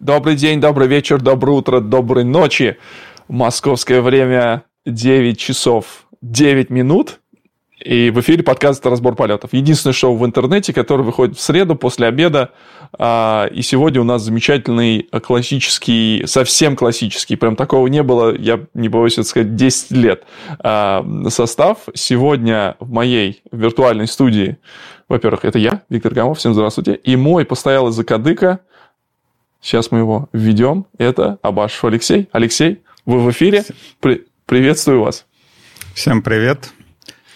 Добрый день, добрый вечер, доброе утро, доброй ночи. Московское время 9 часов 9 минут. И в эфире подкаст «Разбор полетов». Единственное шоу в интернете, которое выходит в среду после обеда. А, и сегодня у нас замечательный классический, совсем классический, прям такого не было, я не боюсь это сказать, 10 лет а, состав. Сегодня в моей виртуальной студии, во-первых, это я, Виктор Гамов, всем здравствуйте, и мой постоялый закадыка, сейчас мы его введем, это Абашев Алексей. Алексей, вы в эфире, При- приветствую вас. Всем привет.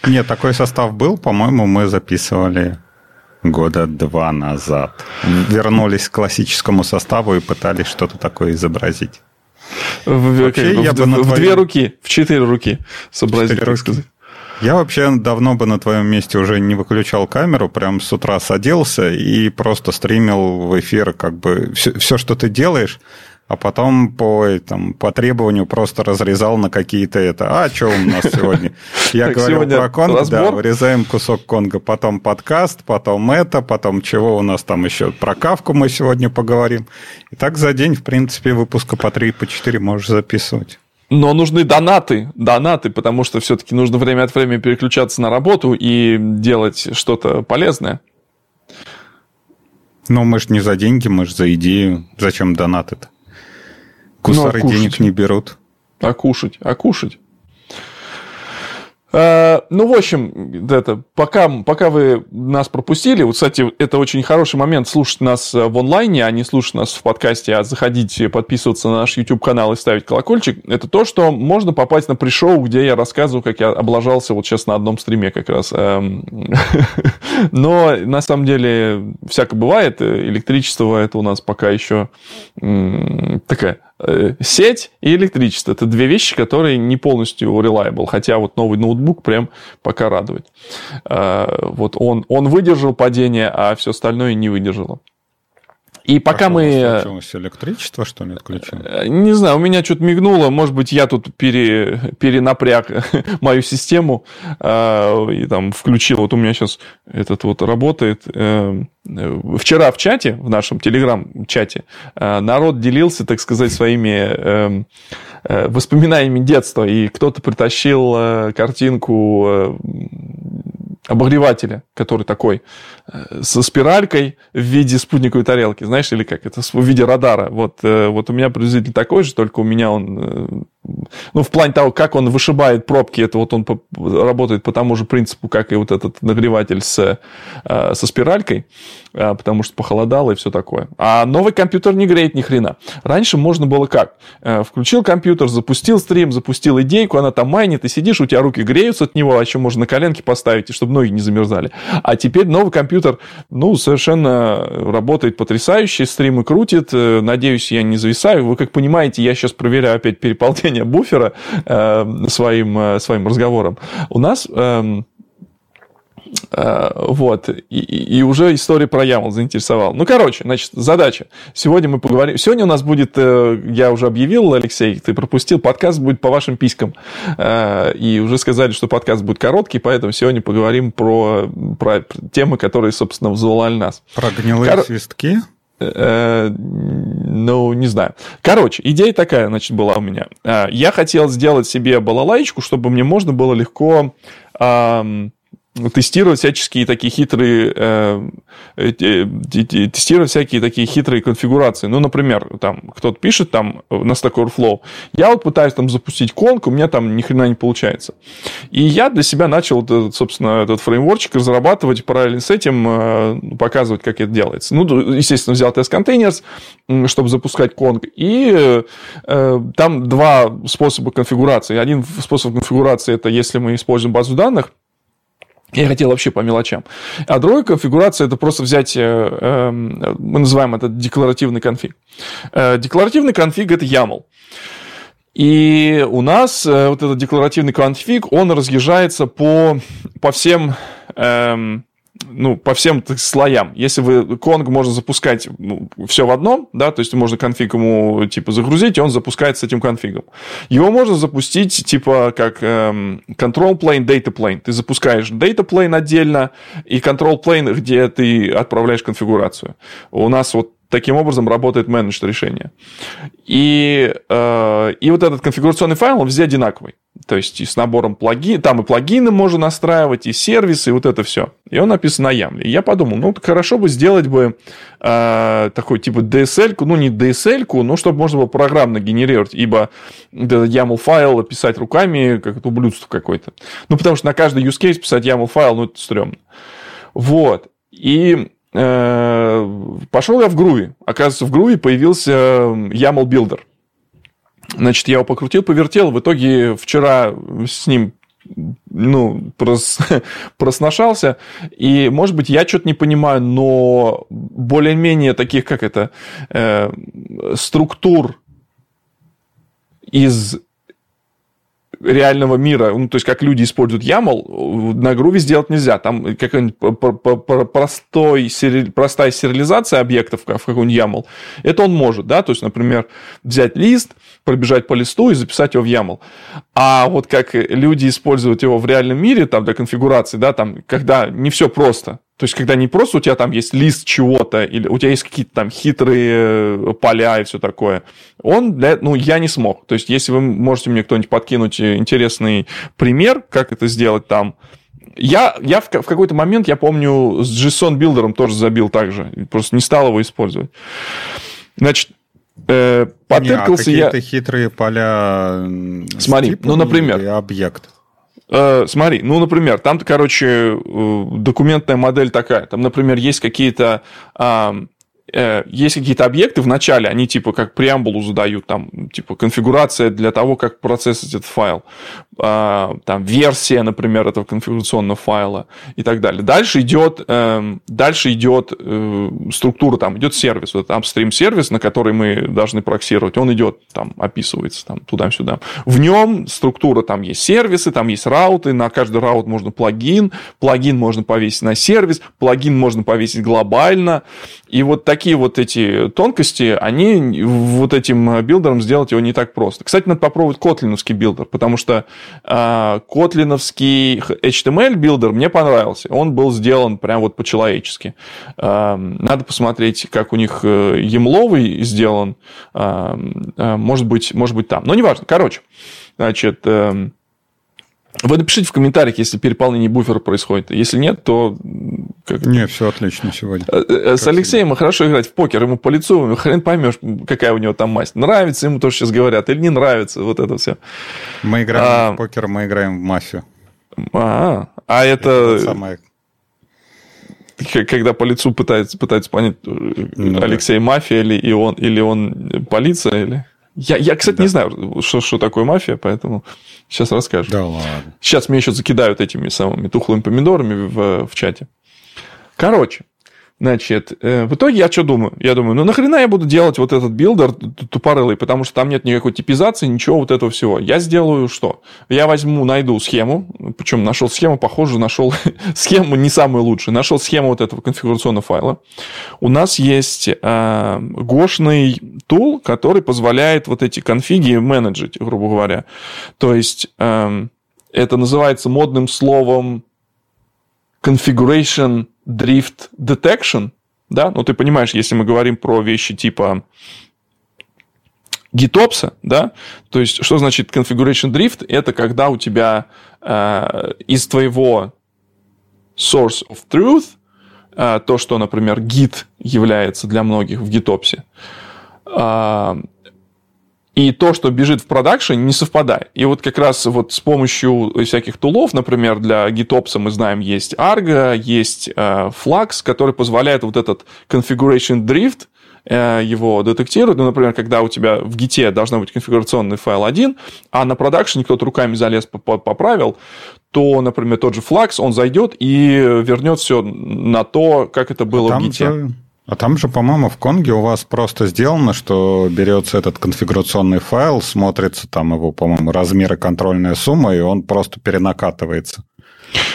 Нет, такой состав был, по-моему, мы записывали года два назад. Вернулись к классическому составу и пытались что-то такое изобразить. В, Вообще, в, я в, бы в, твоем... две руки, в четыре руки так сказать. Я вообще давно бы на твоем месте уже не выключал камеру, прям с утра садился и просто стримил в эфир как бы все, все что ты делаешь, а потом по, там, по требованию просто разрезал на какие-то это. А, что у нас сегодня? Я говорил про Конго, да, вырезаем кусок Конго, потом подкаст, потом это, потом чего у нас там еще, про Кавку мы сегодня поговорим. И так за день, в принципе, выпуска по 3, по 4 можешь записывать. Но нужны донаты, донаты, потому что все-таки нужно время от времени переключаться на работу и делать что-то полезное. Ну, мы же не за деньги, мы же за идею. Зачем донаты-то? Кусары ну, а денег не берут. А кушать? А кушать? Э, ну, в общем, это, пока, пока вы нас пропустили, вот, кстати, это очень хороший момент слушать нас э, в онлайне, а не слушать нас в подкасте, а заходить, подписываться на наш YouTube-канал и ставить колокольчик, это то, что можно попасть на пришоу, где я рассказываю, как я облажался вот сейчас на одном стриме как раз. Эм, но, на самом деле, всякое бывает, электричество это у нас пока еще такая Э, сеть и электричество. Это две вещи, которые не полностью reliable. Хотя вот новый ноутбук прям пока радует. Э, вот он, он выдержал падение, а все остальное не выдержало. И пока а мы... Случилось электричество, что ли, отключилось? Э, не знаю, у меня что-то мигнуло. Может быть, я тут пере... перенапряг мою систему э, и там включил. Вот у меня сейчас этот вот работает. Э, вчера в чате, в нашем телеграм-чате, э, народ делился, так сказать, своими воспоминаниями детства. И кто-то притащил картинку обогревателя, который такой э, со спиралькой в виде спутниковой тарелки, знаешь, или как это, в виде радара. Вот, э, вот у меня приблизительно такой же, только у меня он э, ну, в плане того, как он вышибает пробки, это вот он работает по тому же принципу, как и вот этот нагреватель с, э, со спиралькой, э, потому что похолодало и все такое. А новый компьютер не греет ни хрена. Раньше можно было как? Э, включил компьютер, запустил стрим, запустил идейку, она там майнит, и сидишь, у тебя руки греются от него, а еще можно на коленки поставить, и чтобы ноги не замерзали. А теперь новый компьютер, ну, совершенно работает потрясающе, стримы крутит, надеюсь, я не зависаю. Вы как понимаете, я сейчас проверяю опять переполнение увеличение буфера э, своим, э, своим разговором, у нас эм, э, вот, и, и уже история про YAML заинтересовала. Ну, короче, значит, задача. Сегодня мы поговорим. Сегодня у нас будет, э, я уже объявил, Алексей, ты пропустил, подкаст будет по вашим писькам. И уже сказали, что подкаст будет короткий, поэтому сегодня поговорим про, про темы, которые, собственно, взволновали нас. Про гнилые Кор... свистки? Э, ну, не знаю. Короче, идея такая, значит, была у меня. Э, я хотел сделать себе балалайку, чтобы мне можно было легко тестировать всяческие такие хитрые, э, э, тестировать всякие такие хитрые конфигурации. Ну, например, там кто-то пишет там на Stack Overflow, я вот пытаюсь там запустить конк, у меня там ни хрена не получается. И я для себя начал, собственно, этот фреймворчик разрабатывать параллельно с этим, э, показывать, как это делается. Ну, естественно, взял тест-контейнер, чтобы запускать конк, и э, там два способа конфигурации. Один способ конфигурации – это если мы используем базу данных, я хотел вообще по мелочам. А другая конфигурация – это просто взять, э, эм, мы называем это декларативный конфиг. Э, декларативный конфиг – это YAML. И у нас э, вот этот декларативный конфиг, он разъезжается по, по всем эм, ну, по всем слоям. Если вы конг можно запускать ну, все в одном, да, то есть можно конфиг ему типа загрузить, и он запускается с этим конфигом. Его можно запустить типа как эм, control plane, data plane. Ты запускаешь data plane отдельно и control plane, где ты отправляешь конфигурацию. У нас вот таким образом работает менедж решение. И, э, и вот этот конфигурационный файл, он везде одинаковый. То есть и с набором плагин, там и плагины можно настраивать, и сервисы, и вот это все. И он написан на Ямле. И я подумал, ну, хорошо бы сделать бы э, такой типа DSL, ну, не DSL, но чтобы можно было программно генерировать, ибо YAML файл писать руками, как это ублюдство какое-то. Ну, потому что на каждый use case писать YAML файл, ну, это стрёмно. Вот. И пошел я в Groovy. Оказывается, в Groovy появился YAML Builder. Значит, я его покрутил, повертел. В итоге вчера с ним ну, прос, просношался. И, может быть, я что-то не понимаю, но более-менее таких, как это, э, структур из реального мира, ну, то есть как люди используют YAML, на груве сделать нельзя. Там какая-нибудь простой, простая сериализация объектов в какой-нибудь YAML, это он может, да, то есть, например, взять лист, пробежать по листу и записать его в YAML. А вот как люди используют его в реальном мире, там, для конфигурации, да, там, когда не все просто, то есть, когда не просто у тебя там есть лист чего-то, или у тебя есть какие-то там хитрые э, поля и все такое, он для, ну, я не смог. То есть, если вы можете мне кто-нибудь подкинуть интересный пример, как это сделать там, я, я в, в какой-то момент, я помню, с JSON билдером тоже забил так же, просто не стал его использовать. Значит, э, потыркался не, а я... хитрые поля Смотри, ну, например... объект. Э, смотри, ну, например, там, короче, э, документная модель такая. Там, например, есть какие-то Э, есть какие-то объекты в начале, они типа как преамбулу задают, там, типа конфигурация для того, как процессить этот файл, а, там, версия, например, этого конфигурационного файла и так далее. Дальше идет, эм, дальше идет э, структура, там, идет сервис, вот upstream сервис, на который мы должны проксировать, он идет, там, описывается, там, туда-сюда. В нем структура, там есть сервисы, там есть route ы, на каждый route можно плагин, плагин можно повесить на сервис, плагин можно повесить глобально, и вот такие вот эти тонкости, они вот этим builder ом сделать его не так просто. Кстати, надо попробовать котлиновский builder, потому что э, котлиновский HTML builder мне понравился. Он был сделан прям вот по-человечески. Э, надо посмотреть, как у них э, YAML овый сделан. Э, может, быть, может быть там. Но неважно. Короче, значит... Э, вы напишите в комментариях, если переполнение буфера происходит. Если нет, то... Как... Не, все отлично сегодня. Э, э, с Алексеем всегда. хорошо играть в покер, ему по лицу, хрен поймешь, какая у него там масть. Нравится ему то, что сейчас говорят, или не нравится, вот это все. Мы играем а... в покер, мы играем в мафию. А, а это... это самое... Когда по лицу пытается, пытается понять, э, ну, Алексей да. мафия или, и он, или он полиция, или... Я, я кстати, да. не знаю, что, что такое мафия, поэтому сейчас расскажу. Да ладно. Сейчас меня еще закидают этими самыми тухлыми помидорами в, в чате. Короче, Значит, э, в итоге я что думаю? Я думаю, ну нахрена я буду делать вот этот builder тупорылый, потому что там нет никакой типизации, ничего вот этого всего. Я сделаю что? Я возьму, найду схему, причем нашел схему, похоже, нашел схему не самую лучшую, нашел схему вот этого конфигурационного файла. У нас есть э, гошный тул, который позволяет вот эти конфиги менеджить, грубо говоря. То есть, э, это называется модным словом configuration drift detection, да, ну ты понимаешь, если мы говорим про вещи типа GitOps, да, то есть что значит configuration drift? Это когда у тебя э, из твоего source of truth, э, то, что, например, Git является для многих в GitOps, э, и то, что бежит в продакшн, не совпадает. И вот как раз вот с помощью всяких тулов, например, для GitOps мы знаем, есть Argo, есть э, Flux, который позволяет вот этот configuration drift э, его детектировать. Ну, например, когда у тебя в гите должна быть конфигурационный файл один, а на продакшене кто-то руками залез, поправил, то, например, тот же Flux, он зайдет и вернет все на то, как это было а в гите. Же а там же, по-моему, в Конге у вас просто сделано, что берется этот конфигурационный файл, смотрится там его, по-моему, размер и контрольная сумма, и он просто перенакатывается.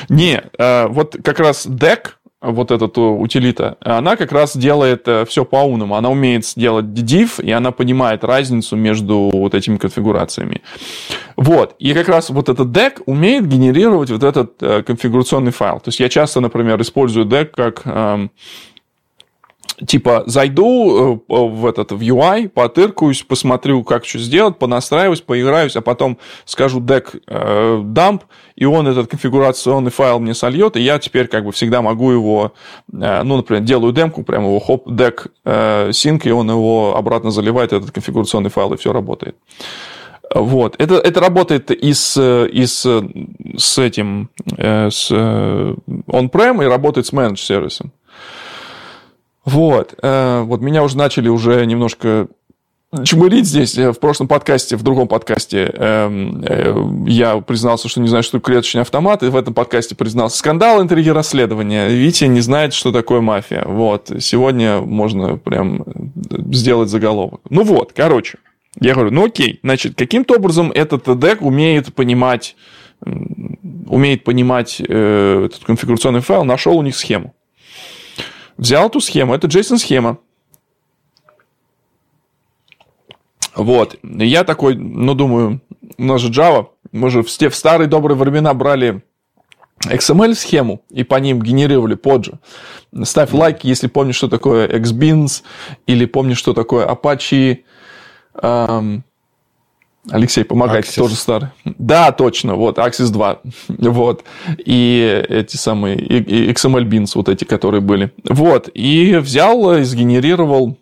Не, э, вот как раз deck, вот эта утилита, она как раз делает э, все по-умному. Она умеет сделать div, и она понимает разницу между вот этими конфигурациями. Вот. И как раз вот этот deck умеет генерировать вот этот э, конфигурационный файл. То есть я часто, например, использую deck как эм, типа зайду э, в этот в UI, потыркаюсь, посмотрю, как что сделать, понастраиваюсь, поиграюсь, а потом скажу deck э, dump, и он этот конфигурационный файл мне сольет, и я теперь как бы всегда могу его, э, ну, например, делаю демку, прямо его хоп, deck э, sync, и он его обратно заливает, этот конфигурационный файл, и все работает. Вот. Это, это работает и с, и с, с этим, э, с on-prem, и работает с managed сервисом. Вот. Э, вот меня уже начали уже немножко чмырить здесь. Э, в прошлом подкасте, в другом подкасте эм, э, я признался, что не знаю, что такое клеточный автомат, и в этом подкасте признался скандал, интриги, расследования. Витя не знает, что такое мафия. Вот. Сегодня можно прям сделать заголовок. Ну вот, короче. Я говорю, ну окей, значит, каким-то образом этот дек умеет понимать умеет понимать э, этот конфигурационный файл, нашел у них схему. Взял эту схему, это JSON-схема. Вот. Я такой, ну, думаю, у нас же Java, мы же в, в старые добрые времена брали XML-схему и по ним генерировали поджи. Ставь лайк, если помнишь, что такое XBeans, или помнишь, что такое Apache, эм, Алексей, помогайте, Axis. тоже старый. Да, точно, вот, Axis 2. вот. И эти самые, и, XML Beans, вот эти, которые были. Вот. И взял, и сгенерировал,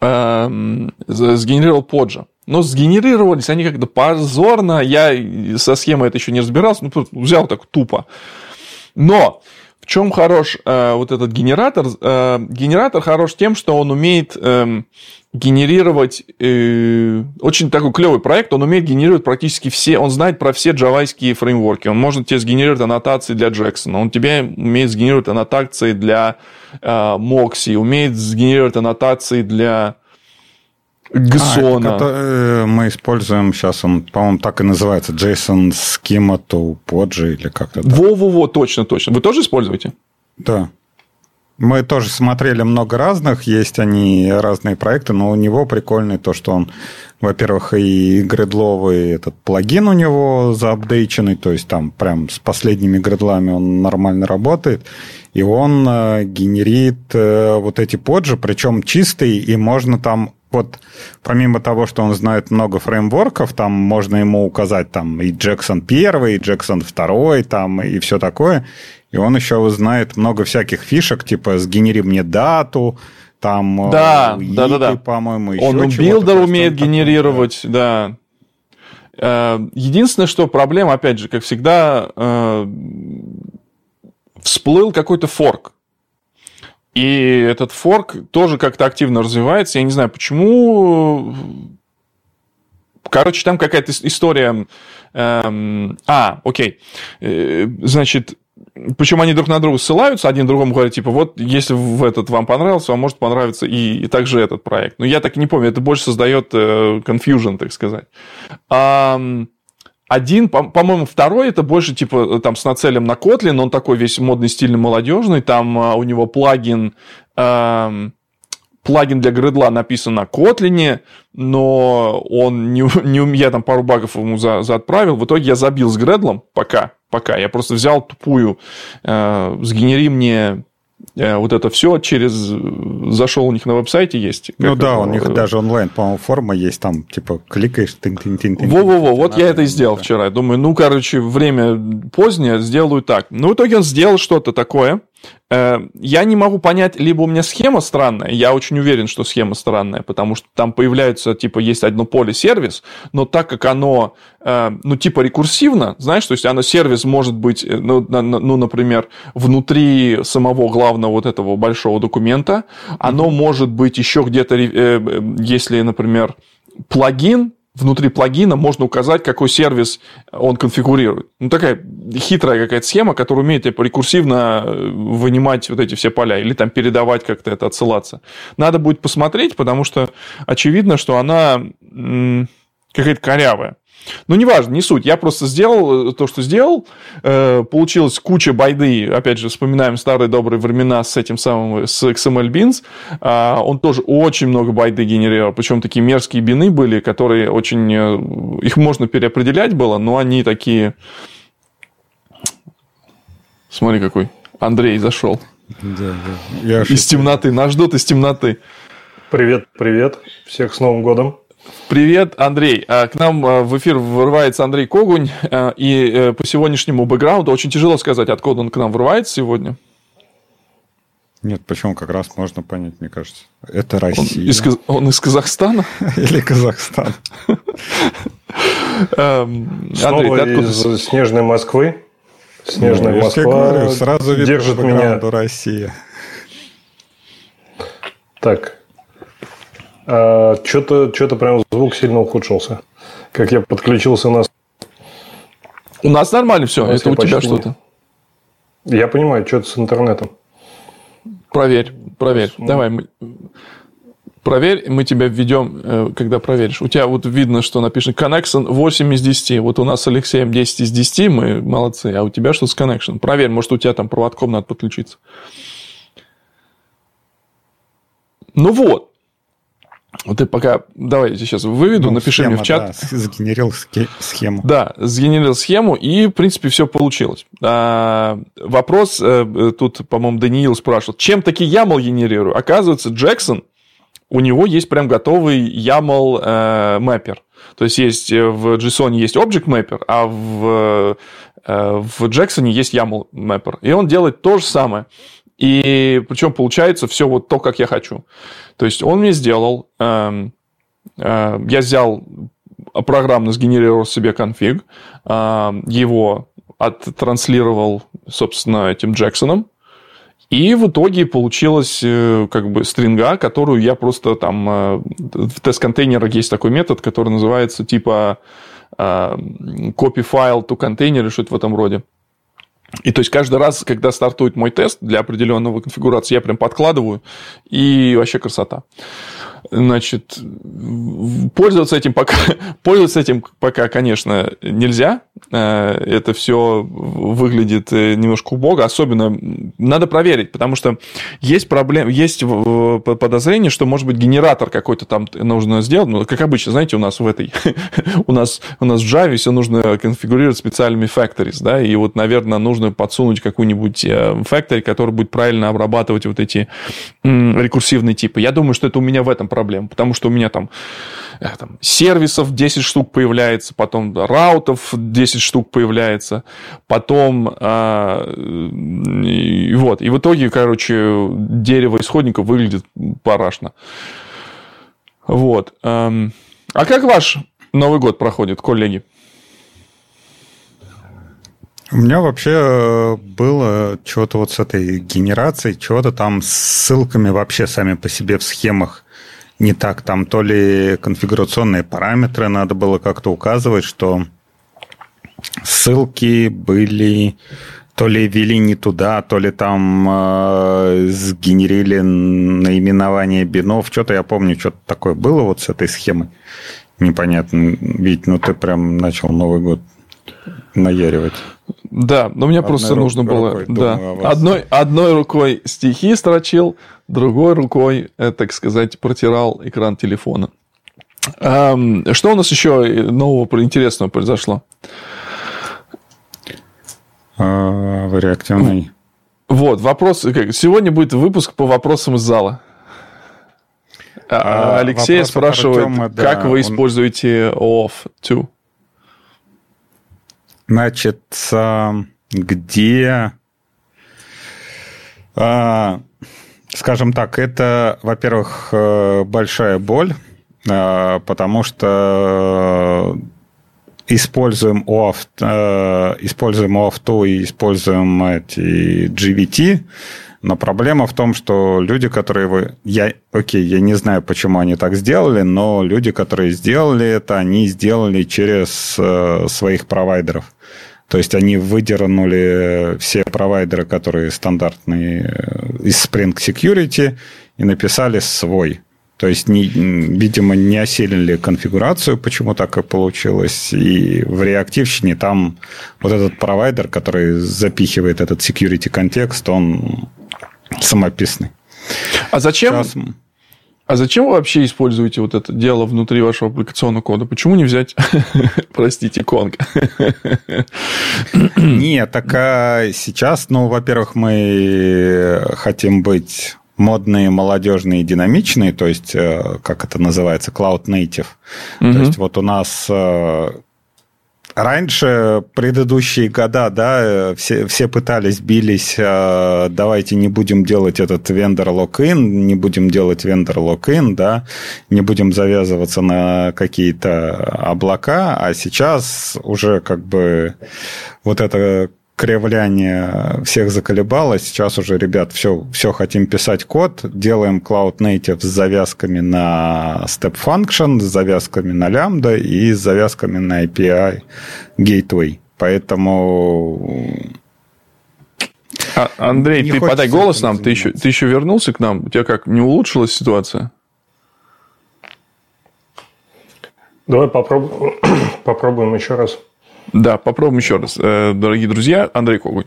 э, сгенерировал поджа. Но сгенерировались они как-то позорно. Я со схемой это еще не разбирался. Ну, взял так тупо. Но чем хорош э, вот этот генератор? Э, генератор хорош тем, что он умеет... Э, генерировать э, очень такой клевый проект, он умеет генерировать практически все, он знает про все джавайские фреймворки, он может тебе сгенерировать аннотации для Джексона, он тебе умеет сгенерировать аннотации для э, умеет сгенерировать аннотации для Гсона. А, э, мы используем сейчас, он, по-моему, так и называется, JSON Schema to Podge или как-то. Во-во-во, точно, точно. Вы тоже используете? Да. Мы тоже смотрели много разных, есть они разные проекты, но у него прикольный то, что он, во-первых, и гредловый этот плагин у него заапдейченный, то есть там прям с последними гредлами он нормально работает, и он э, генерит э, вот эти поджи, причем чистый, и можно там вот помимо того, что он знает много фреймворков, там можно ему указать там и Джексон первый, и Джексон второй, там и все такое. И он еще знает много всяких фишек, типа «сгенери мне дату», там э, да, Ики, да, да, да. по-моему, еще Он builder умеет генерировать, такое, да. да. Единственное, что проблема, опять же, как всегда, всплыл какой-то fork. И этот fork тоже как-то активно развивается. Я не знаю, почему. Короче, там какая-то история. Эм... А, окей. Значит, причем они друг на друга ссылаются, один другому говорят, типа, вот, если в этот вам понравился, вам может понравиться и, и также этот проект. Но я так и не помню, это больше создает э, confusion, так сказать. А, один, по-моему, второй, это больше, типа, там, с нацелем на Kotlin, он такой весь модный, стильный, молодежный, там а, у него плагин... А, плагин для гридла написан на Kotlin, но он не, не, я там пару багов ему за, за отправил. В итоге я забил с гредлом пока, пока. Я просто взял тупую, э, сгенери мне э, вот это все через зашел у них на веб-сайте есть. Ну да, у них даже онлайн, по-моему, форма есть, там типа кликаешь, Во-во-во, вот я это и сделал вчера. Думаю, ну, короче, время позднее, сделаю так. Ну, в итоге он сделал что-то такое, Э, я не могу понять, либо у меня схема странная, я очень уверен, что схема странная, потому что там появляется, типа, есть одно поле сервис, но так как оно, э, ну, типа, рекурсивно, знаешь, то есть оно сервис может быть, э, ну, ну например, внутри самого главного вот этого большого документа, оно может быть еще где-то, если, например, плагин, внутри плагина можно указать, какой сервис он конфигурирует. Ну, такая хитрая какая-то схема, которая умеет типа, рекурсивно э, вынимать вот эти все поля или там передавать как-то это, отсылаться. Надо будет посмотреть, потому что очевидно, что она какая-то корявая. Ну, неважно, не суть. Я просто сделал э, то, что сделал. Э, получилась куча байды. Опять же, вспоминаем старые добрые времена с этим самым, с XML Beans. А, он тоже очень много байды генерировал. Причем такие мерзкие бины были, которые очень... Э, их можно переопределять было, но они такие... Смотри, какой. Андрей зашел. Да, да. Я из темноты. Нас ждут из темноты. Привет, привет. Всех с Новым годом. Привет, Андрей. А, к нам а, в эфир врывается Андрей Когунь. А, и э, по сегодняшнему бэкграунду очень тяжело сказать, откуда он к нам врывается сегодня. Нет, почему как раз можно понять, мне кажется. Это Россия. Он из, он из Казахстана? Или Казахстан. Эм, Андрей, ты откуда? из снежной Москвы. Снежная ну, Москва говорю, сразу держит меня. Россия. Так. А, что-то, что-то прям звук сильно ухудшился. Как я подключился у нас. У нас нормально все. У Это у тебя что-то. Я понимаю, что-то с интернетом. Проверь, проверь. Ну. Давай. Мы... Проверь, мы тебя введем, э, когда проверишь. У тебя вот видно, что написано connection 8 из 10. Вот у нас с Алексеем 10 из 10, мы молодцы. А у тебя что с connection? Проверь, может, у тебя там проводком надо подключиться. Ну вот. Вот ты пока... Давай сейчас выведу, ну, напиши схема, мне в чат. Да, сгенерил схему. Да, сгенерил схему, и, в принципе, все получилось. А, вопрос, э, тут, по-моему, Даниил спрашивал, чем таки YAML генерирую? Оказывается, Джексон, у него есть прям готовый YAML э. То есть, есть э, в JSON есть Object Mapper, а в, э, в Jackson есть YAML Mapper. И он делает то же самое. И причем получается все вот то, как я хочу. То есть он мне сделал, э, э, я взял программно сгенерировал себе конфиг, э, его оттранслировал, собственно, этим Джексоном, и в итоге получилась э, как бы стринга, которую я просто там... Э, в тест-контейнерах есть такой метод, который называется типа э, copy file to container что-то в этом роде. И то есть каждый раз, когда стартует мой тест для определенного конфигурации, я прям подкладываю, и вообще красота. Значит, пользоваться этим пока, пользоваться этим пока, конечно, нельзя. Э, это все выглядит э, немножко убого. Особенно надо проверить, потому что есть проблема, есть подозрение, что, может быть, генератор какой-то там нужно сделать. Ну, как обычно, знаете, у нас в этой, у нас, у нас в Java все нужно конфигурировать специальными factories, да, и вот, наверное, нужно подсунуть какую-нибудь э, factory, который будет правильно обрабатывать вот эти рекурсивные типы. Я думаю, что это у меня в этом проблем, потому что у меня там, э, там сервисов 10 штук появляется, потом раутов 10 штук появляется, потом э, и вот. И в итоге, короче, дерево исходников выглядит парашно. Вот. Эм, а как ваш Новый год проходит, коллеги? У меня вообще э, было чего-то вот с этой генерацией, чего-то там с ссылками вообще сами по себе в схемах не так. Там то ли конфигурационные параметры надо было как-то указывать, что ссылки были то ли ввели не туда, то ли там э, сгенерили наименование бинов. Что-то я помню, что-то такое было вот с этой схемой. Непонятно. Ведь, ну ты прям начал Новый год наяривать. Да, но мне одной просто нужно было... Да, одной, одной рукой стихи строчил, другой рукой, э, так сказать, протирал экран телефона. Что у нас еще нового интересного произошло? А, в реактивной. Вот, вопрос. Сегодня будет выпуск по вопросам из зала. А, а Алексей спрашивает, Артема, да, как вы он... используете OAuth 2? Значит, где, а, скажем так, это, во-первых, э, большая боль, а, потому что используем OAuth, э, используем OAuth и используем эти GVT, но проблема в том, что люди, которые вы... Я, окей, я не знаю, почему они так сделали, но люди, которые сделали это, они сделали через э, своих провайдеров. То есть они выдернули все провайдеры, которые стандартные э, из Spring Security, и написали свой. То есть, не, видимо, не осилили конфигурацию, почему так и получилось. И в реактивщине там вот этот провайдер, который запихивает этот security контекст, он самописный. А зачем? Сейчас... А зачем вы вообще используете вот это дело внутри вашего аппликационного кода? Почему не взять, простите, Конг? Нет, так а сейчас, ну, во-первых, мы хотим быть модные, молодежные, динамичные, то есть, э, как это называется, cloud native. Mm-hmm. То есть, вот у нас э, Раньше, предыдущие года, да, все, все пытались, бились, э, давайте не будем делать этот вендор локин, не будем делать вендор локин, да, не будем завязываться на какие-то облака, а сейчас уже как бы вот это кривляние всех заколебало. Сейчас уже, ребят, все, все хотим писать код, делаем Cloud Native с завязками на Step Function, с завязками на Lambda и с завязками на API Gateway. Поэтому... А, Андрей, не ты подай голос нам, ты еще, ты еще вернулся к нам? У тебя как, не улучшилась ситуация? Давай попробуем, попробуем еще раз. Да, попробуем еще раз. Э, дорогие друзья, Андрей Когунь.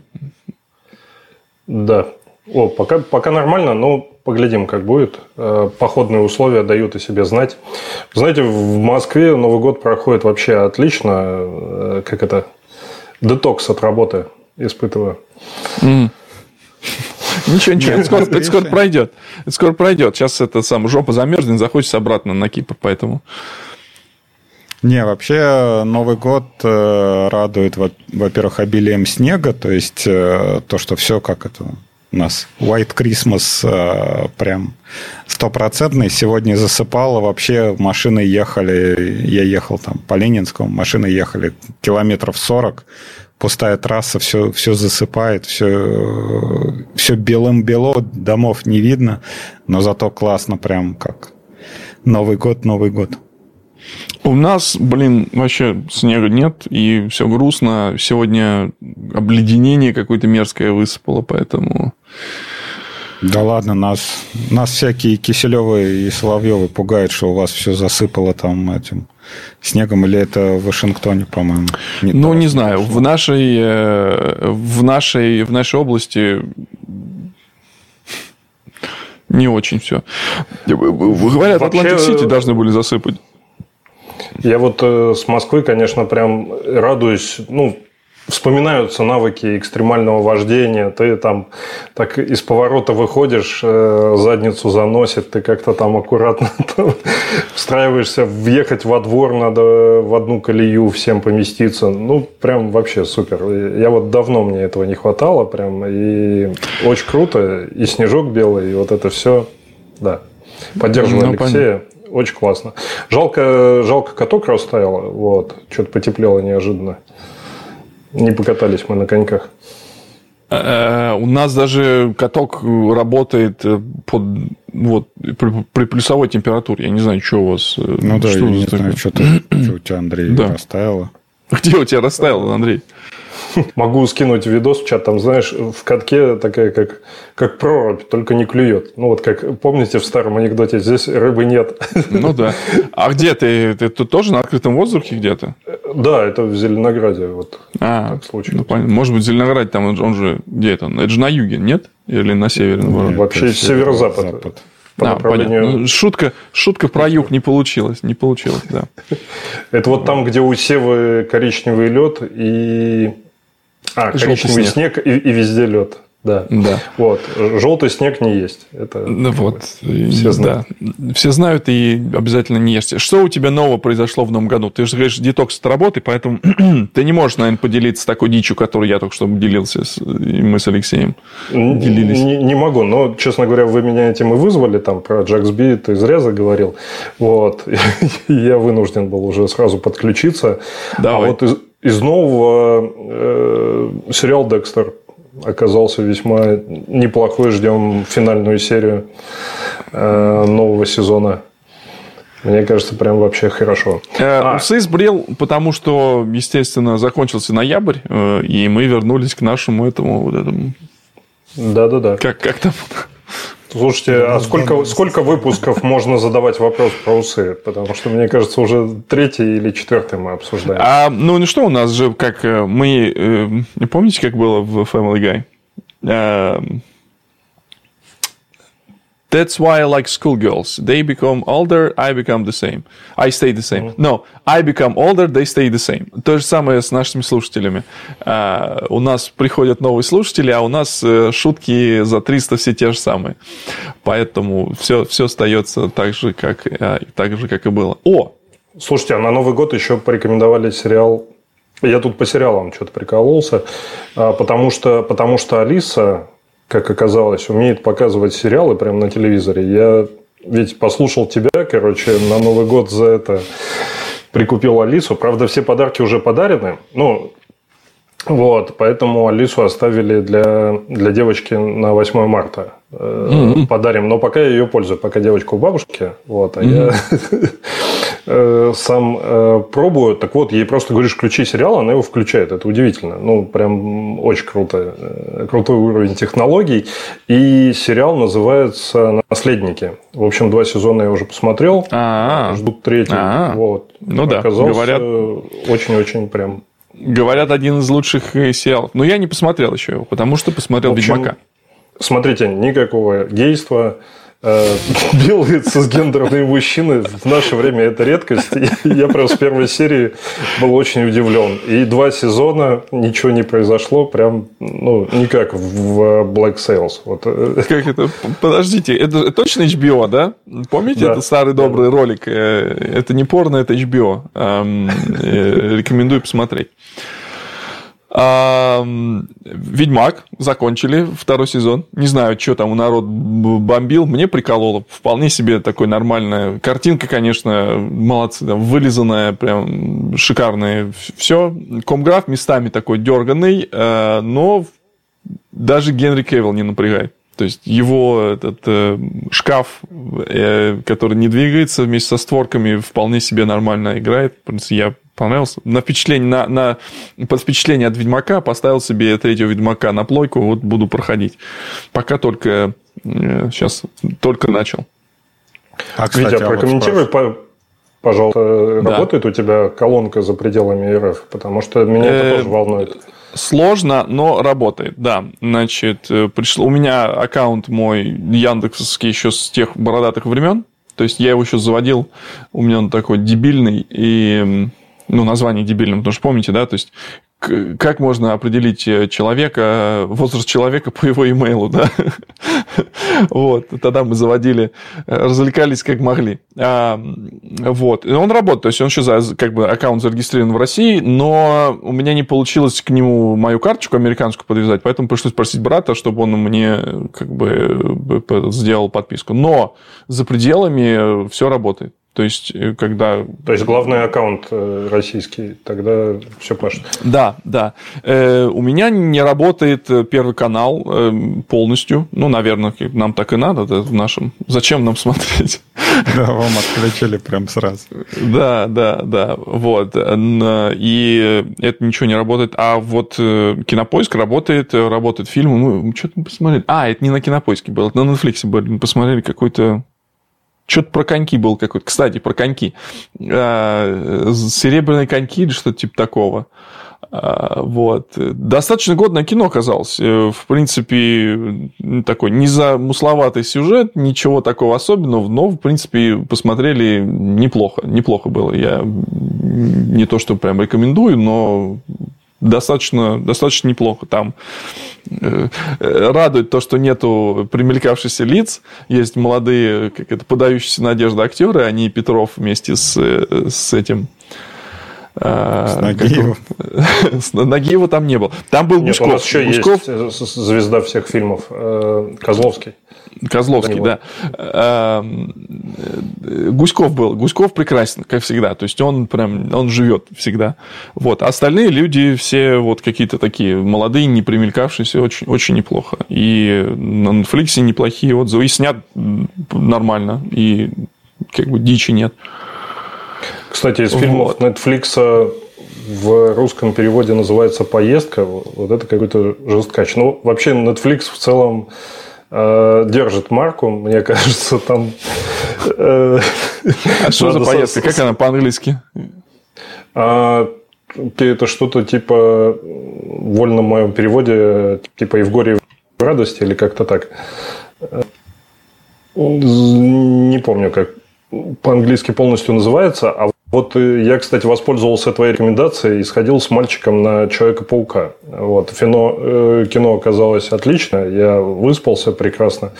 Да. О, пока, пока нормально, но поглядим, как будет. Э, походные условия дают о себе знать. Знаете, в Москве Новый год проходит вообще отлично. Э, как это? Детокс от работы испытываю. Mm. Ничего, ничего, это скоро, это скоро пройдет. Это скоро пройдет. Сейчас это сам жопа замерзнет, захочется обратно на Кипр, поэтому... Не, вообще Новый год э, радует, во-первых, обилием снега, то есть э, то, что все как это у нас White Christmas э, прям стопроцентный. Сегодня засыпало, вообще машины ехали, я ехал там по Ленинскому, машины ехали километров 40, пустая трасса, все, все засыпает, все, все белым-бело, домов не видно, но зато классно прям как Новый год, Новый год. У нас, блин, вообще снега нет, и все грустно. Сегодня обледенение какое-то мерзкое высыпало, поэтому... Да ладно, нас, нас всякие Киселевы и Соловьевы пугают, что у вас все засыпало там этим снегом, или это в Вашингтоне, по-моему? Не ну, не знаю. В нашей, э, в, нашей, в нашей области не очень все. Говорят, Атлантик-Сити должны были засыпать. Я вот э, с Москвы, конечно, прям радуюсь. Ну, вспоминаются навыки экстремального вождения. Ты там так из поворота выходишь, э, задницу заносит, ты как-то там аккуратно там, встраиваешься, въехать во двор надо в одну колею, всем поместиться. Ну, прям вообще супер. Я вот давно мне этого не хватало, прям, и очень круто. И снежок белый, и вот это все, да. Поддерживаю ну, Алексея. Понятно. Очень классно. Жалко, жалко каток растаяло. Вот. Что-то потеплело неожиданно. Не покатались мы на коньках. Э, у нас даже каток работает э, под вот при, при плюсовой температуре. Я не знаю, что у вас. Э, ну да, что я не знаю, что, ты, что у тебя, Андрей, да. растаяло. Где у тебя растаяло, Андрей? Могу скинуть видос в чат, там, знаешь, в катке такая, как, как прорубь, только не клюет. Ну, вот как, помните в старом анекдоте, здесь рыбы нет. Ну, да. А где ты? Ты тут тоже на открытом воздухе где-то? Да, это в Зеленограде, вот а, так случилось. Ну, может быть, в Зеленограде, там он же, где это? Это же на юге, нет? Или на севере, наоборот? Вообще северо-запад. По а, направлению... понятно. Шутка, шутка про юг не получилась. Не получилось, да. Это вот там, где у Севы коричневый лед и а, коричневый снег, снег и, и везде лед. Да. да. Вот. Желтый снег не есть. Это ну, вот. Все знают. Да. Все знают и обязательно не ешьте. Что у тебя нового произошло в новом году? Ты же говоришь, детокс от работы, поэтому ты не можешь, наверное, поделиться такой дичью, которую я только что делился, с, и мы с Алексеем делились. Не, не могу, но, честно говоря, вы меня этим и вызвали, там, про Джакс Би ты зря заговорил. Вот. я вынужден был уже сразу подключиться. Давай. А вот из, из нового э, сериал «Декстер» оказался весьма неплохой. Ждем финальную серию э, нового сезона. Мне кажется, прям вообще хорошо. Э, а. Усы сбрил, потому что, естественно, закончился ноябрь, э, и мы вернулись к нашему этому вот этому. Да-да-да. Как, как там? Слушайте, а сколько, сколько выпусков можно задавать вопрос про усы? Потому что, мне кажется, уже третий или четвертый мы обсуждаем. А, ну, ну что у нас же, как э, мы... Э, помните, как было в Family Guy? А, That's why I like schoolgirls. They become older, I become the same. I stay the same. No, I become older, they stay the same. То же самое с нашими слушателями. Uh, у нас приходят новые слушатели, а у нас uh, шутки за 300 все те же самые. Поэтому все, все остается так же, как, uh, так же, как и было. О! Слушайте, а на Новый год еще порекомендовали сериал я тут по сериалам что-то прикололся, потому что, потому что Алиса, как оказалось, умеет показывать сериалы прямо на телевизоре. Я ведь послушал тебя, короче, на Новый год за это прикупил Алису. Правда, все подарки уже подарены. Ну, вот, поэтому Алису оставили для, для девочки на 8 марта. Mm-hmm. Подарим. Но пока я ее пользую, пока девочка у бабушки. Вот, а mm-hmm. я Э, сам э, пробую. Так вот, ей просто говоришь, включи сериал, она его включает. Это удивительно. Ну, прям очень круто. Э, крутой уровень технологий. И сериал называется «Наследники». В общем, два сезона я уже посмотрел. А-а-а. Ждут третий. А-а-а. Вот. Ну да, говорят... Очень-очень прям... Говорят, один из лучших сериалов. Но я не посмотрел еще его, потому что посмотрел общем, «Ведьмака». Смотрите, никакого гейства, Э, белые цисгендерные мужчины в наше время это редкость. я прям с первой серии был очень удивлен. И два сезона ничего не произошло, прям ну никак в Black Sails. Вот. Э, как это? Подождите, это точно HBO, да? Помните, да. это старый добрый ролик? Э, это не порно, это HBO. Рекомендую посмотреть. Ведьмак закончили второй сезон. Не знаю, что там у народ бомбил. Мне прикололо. Вполне себе такой нормальная картинка, конечно, молодцы, там, вылизанная, прям шикарная. Все. Комграф местами такой дерганный, э, но даже Генри Кевилл не напрягает. То есть его этот э, шкаф, э, который не двигается вместе со створками, вполне себе нормально играет. В принципе, я понравился. На впечатление, на, на, под впечатление от Ведьмака поставил себе третьего Ведьмака на плойку, вот буду проходить. Пока только, э, сейчас только начал. А, кстати, Витя, а прокомментируй, вот пожалуйста, да. работает у тебя колонка за пределами РФ? Потому что меня это э, тоже волнует. Сложно, но работает, да. Значит, э, пришло, у меня аккаунт мой Яндексовский еще с тех бородатых времен. То есть я его еще заводил, у меня он такой дебильный, и ну, название дебильным, потому что помните, да, то есть как можно определить э, человека, возраст человека по его имейлу, да? Вот, тогда мы заводили, э, развлекались как могли. А, вот, и он работает, то есть он еще как бы аккаунт зарегистрирован в России, но у меня не получилось к нему мою карточку американскую подвязать, поэтому пришлось просить брата, чтобы он мне как бы э, сделал подписку. Но за пределами все работает. То есть, э, когда... То есть, главный аккаунт э, российский, тогда все пашет. Да, да. Э, у меня не работает первый канал полностью. Ну, наверное, нам так и надо в нашем. Зачем нам смотреть? Да, вам отключили прям сразу. Да, да, да. Вот. И это ничего не работает. А вот Кинопоиск работает, работают фильмы. Мы что-то посмотрели. А, это не на Кинопоиске было, это на Netflix были. Мы посмотрели какой-то что-то про коньки был какой-то. Кстати, про коньки. А, серебряные коньки или что-то типа такого. А, вот. Достаточно годное кино оказалось. Э, в принципе, такой незамысловатый сюжет, ничего такого особенного, но, в принципе, посмотрели неплохо. Неплохо было. Я не то, что прям рекомендую, но достаточно, достаточно неплохо. Там э, радует то, что нету примелькавшихся лиц. Есть молодые, как это, подающиеся надежды актеры, они Петров вместе с, э, с этим с Нагиевым. Нагиева там не было. Там был Нет, Гуськов. У нас еще Гуськов... есть звезда всех фильмов. Э, Козловский. Козловский, да. А, Гуськов был. Гуськов прекрасен, как всегда. То есть он прям, он живет всегда. Вот. А остальные люди все вот какие-то такие молодые, не примелькавшиеся, очень, очень неплохо. И на Netflix неплохие отзывы. И снят нормально. И как бы дичи нет. Кстати, из фильмов вот. Netflix в русском переводе называется «Поездка». Вот это какой-то жесткач. Ну, вообще, Netflix в целом э, держит марку, мне кажется, там... Э, а что за поездка? Как она по-английски? А, это что-то типа в вольном моем переводе, типа и в горе, и в радости, или как-то так. Не помню, как по-английски полностью называется, а вот э, я, кстати, воспользовался твоей рекомендацией и сходил с мальчиком на Человека-паука. Вот, фино, э, кино оказалось отлично, я выспался прекрасно.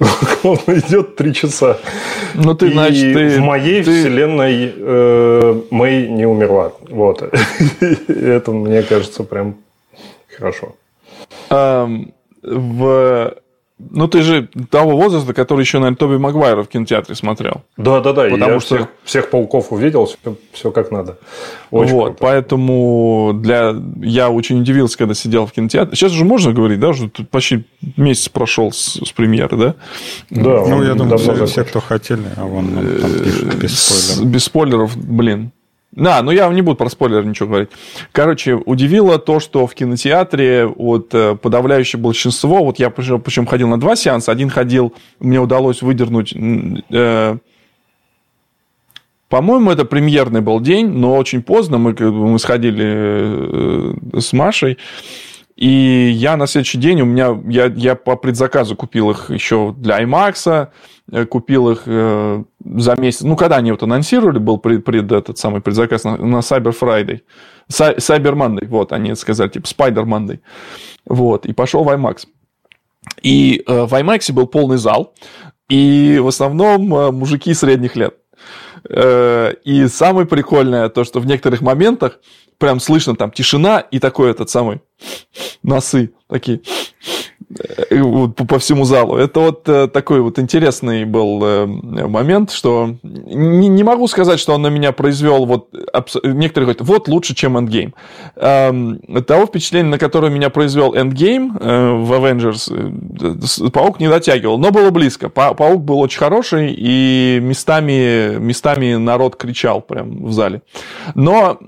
Он идет три часа. Ну, ты, и значит, ты, в моей ты... вселенной э, Мэй не умерла. Вот. Это, мне кажется, прям хорошо. Um, в ну, ты же того возраста, который еще, наверное, Тоби Магуайра в кинотеатре смотрел. Да, да, да. Потому я что... всех, всех пауков увидел, все, все как надо. Очень вот, круто. поэтому для... я очень удивился, когда сидел в кинотеатре. Сейчас уже можно говорить, да, тут почти месяц прошел с, с премьеры, да? Да, ну, я думаю, все, все, кто хотели, а вон там пишут без спойлеров. Без спойлеров, блин. Да, ну я не буду про спойлер ничего говорить. Короче, удивило то, что в кинотеатре вот э, подавляющее большинство, вот я причем ходил на два сеанса, один ходил, мне удалось выдернуть, э, по-моему, это премьерный был день, но очень поздно мы, мы сходили э, с Машей, и я на следующий день, у меня, я, я по предзаказу купил их еще для IMAX, Э, купил их э, за месяц. Ну, когда они вот анонсировали, был пред, пред этот самый предзаказ на, на Cyber Friday. Cyber Monday, вот, они сказали, типа, Spider Monday. Вот, и пошел в IMAX. И э, в IMAX был полный зал, и в основном э, мужики средних лет. Э, и самое прикольное, то, что в некоторых моментах прям слышно там тишина и такой этот самый носы такие по всему залу. Это вот э, такой вот интересный был э, момент, что не, не могу сказать, что он на меня произвел вот некоторые говорят, вот лучше, чем Endgame. Эм, того впечатления, на которое меня произвел Endgame в Avengers, Паук не дотягивал, но было близко. Паук был очень хороший, и местами, местами народ кричал прям в зале. Но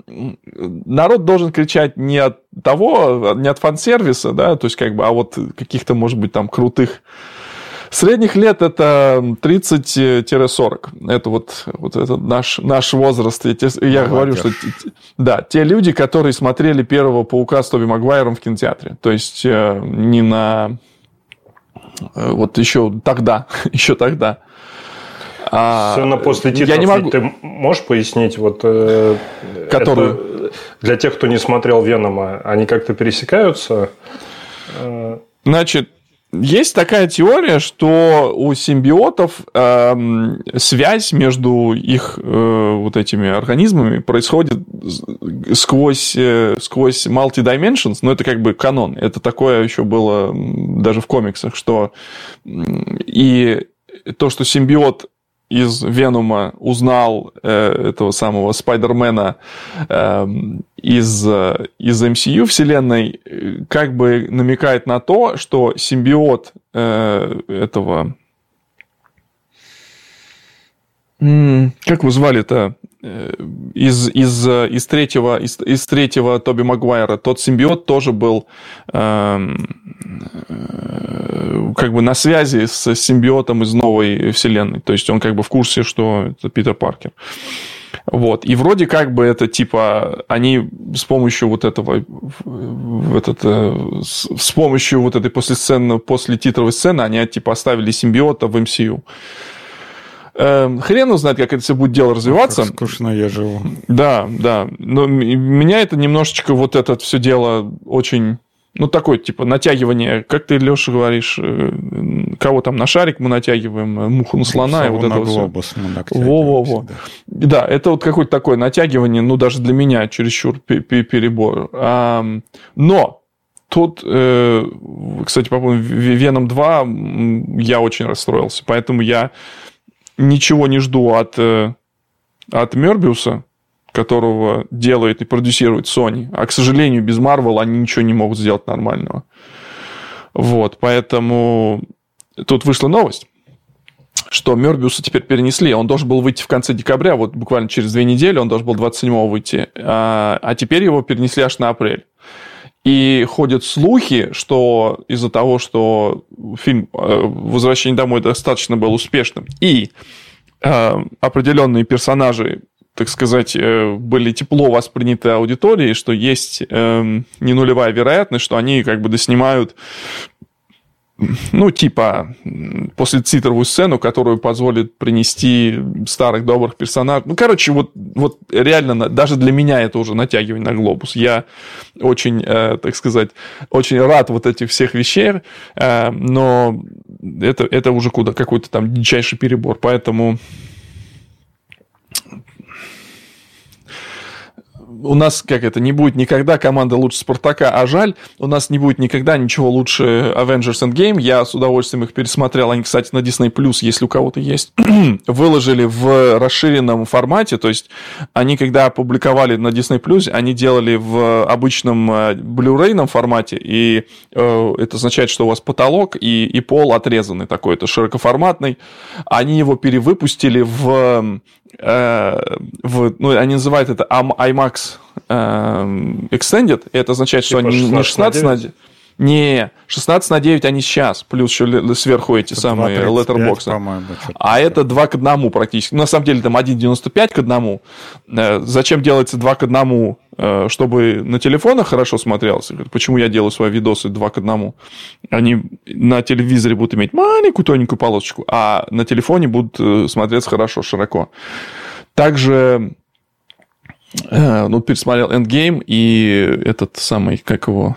народ должен кричать не от того, не от фан-сервиса, да, то есть как бы, а вот каких-то, может быть, там крутых Средних лет это 30-40. Это вот, вот это наш, наш возраст. Я, я говорю, что да, те люди, которые смотрели первого паука с Тоби Магуайром в кинотеатре. То есть э, не на э, вот еще тогда, еще тогда. А, Сцена после титров, я не могу... ты можешь пояснить, вот, э, Которую? Для тех, кто не смотрел Венома, они как-то пересекаются? Значит, есть такая теория, что у симбиотов э, связь между их э, вот этими организмами происходит сквозь, э, сквозь multi-dimensions, но это как бы канон. Это такое еще было даже в комиксах, что и то, что симбиот из Венума узнал э, этого самого Спайдермена э, из, э, из MCU вселенной, э, как бы намекает на то, что симбиот э, этого... Как вы звали-то? Э, из, из, из, третьего, из, из третьего Тоби Магуайра, тот симбиот тоже был э, э, как бы на связи с симбиотом из новой вселенной. То есть он как бы в курсе, что это Питер Паркер. Вот. И вроде как бы это типа они с помощью вот этого в этот, э, с помощью вот этой после сцены, после титровой сцены они типа оставили симбиота в MCU. Эм, хрен узнает, как это все будет дело развиваться. Как скучно я живу. Да, да. Но меня это немножечко вот это все дело очень... Ну, такое, типа, натягивание, как ты, Леша, говоришь, э, кого там на шарик мы натягиваем, э, муху на слона, и вот это глобус все. Во-во-во. Да, это вот какое-то такое натягивание, ну, даже для меня чересчур перебор. Но Тут, э, кстати, по поводу Веном 2 я очень расстроился, поэтому я ничего не жду от, э, от Мербиуса, которого делает и продюсирует Sony. А, к сожалению, без Marvel они ничего не могут сделать нормального. Вот, поэтому тут вышла новость, что Мербиуса теперь перенесли. Он должен был выйти в конце декабря, вот буквально через две недели, он должен был 27-го выйти. А, а теперь его перенесли аж на апрель. И ходят слухи, что из-за того, что фильм э, «Возвращение домой» достаточно был успешным, и э, определенные персонажи, так сказать, э, были тепло восприняты аудиторией, что есть э, не нулевая вероятность, что они как бы доснимают ну, типа, после титровую сцену, которую позволит принести старых добрых персонажей. Ну, короче, вот, вот реально, даже для меня это уже натягивание на глобус. Я очень, э, так сказать, очень рад вот этих всех вещей, э, но это, это уже куда какой-то там дичайший перебор. Поэтому у нас, как это, не будет никогда команда лучше Спартака, а жаль, у нас не будет никогда ничего лучше Avengers Endgame. Я с удовольствием их пересмотрел. Они, кстати, на Disney Plus, если у кого-то есть, выложили в расширенном формате. То есть они, когда опубликовали на Disney Plus, они делали в обычном э, Blu-ray формате, и э, это означает, что у вас потолок и, и пол отрезаны такой, это широкоформатный. Они его перевыпустили в Э, в, ну, они называют это IMAX э, Extended, и это означает, типа что они не 16 на 9? Не, 16 на 9 они сейчас, плюс еще сверху эти это самые letterbox. А это 2 к 1 практически. На самом деле там 1,95 к 1. Э, зачем делается 2 к 1? Э, чтобы на телефонах хорошо смотрелся. Почему я делаю свои видосы 2 к 1? Они на телевизоре будут иметь маленькую тоненькую полосочку, а на телефоне будут э, смотреться хорошо, широко. Также ну, пересмотрел Endgame и этот самый, как его,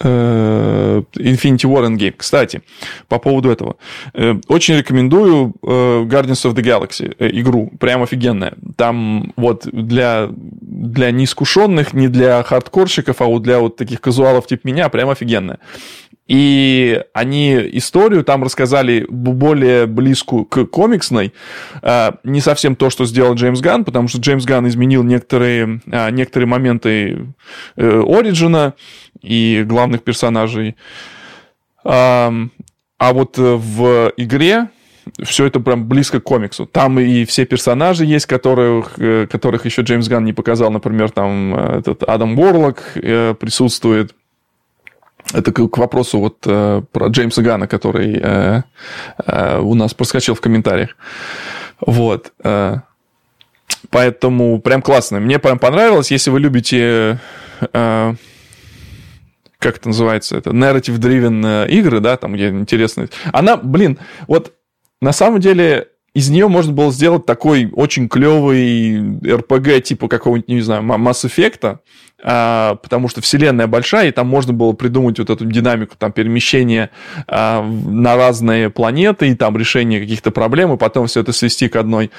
Э, Infinity War Endgame. Кстати, по поводу этого. Очень рекомендую Guardians of the Galaxy игру. Прям офигенная. Там вот для, для неискушенных, не для хардкорщиков, а вот для вот таких казуалов типа меня прям офигенная. И они историю там рассказали более близкую к комиксной. Не совсем то, что сделал Джеймс Ган, потому что Джеймс Ган изменил некоторые, некоторые моменты Ориджина и главных персонажей. А, вот э, в игре все это прям близко к комиксу. Там и все персонажи есть, которых, э, которых еще Джеймс Ганн не показал. Например, там э, этот Адам Борлок присутствует. Это к вопросу вот про Джеймса Гана, который у нас проскочил в комментариях. Вот. Поэтому прям классно. Мне прям понравилось. Если вы любите как это называется, это narrative-driven э, игры, да, там, где интересно. Она, блин, вот на самом деле из нее можно было сделать такой очень клевый RPG типа какого-нибудь, не знаю, Mass Effect, а, потому что вселенная большая, и там можно было придумать вот эту динамику там перемещения а, на разные планеты, и там решение каких-то проблем, и потом все это свести к одной.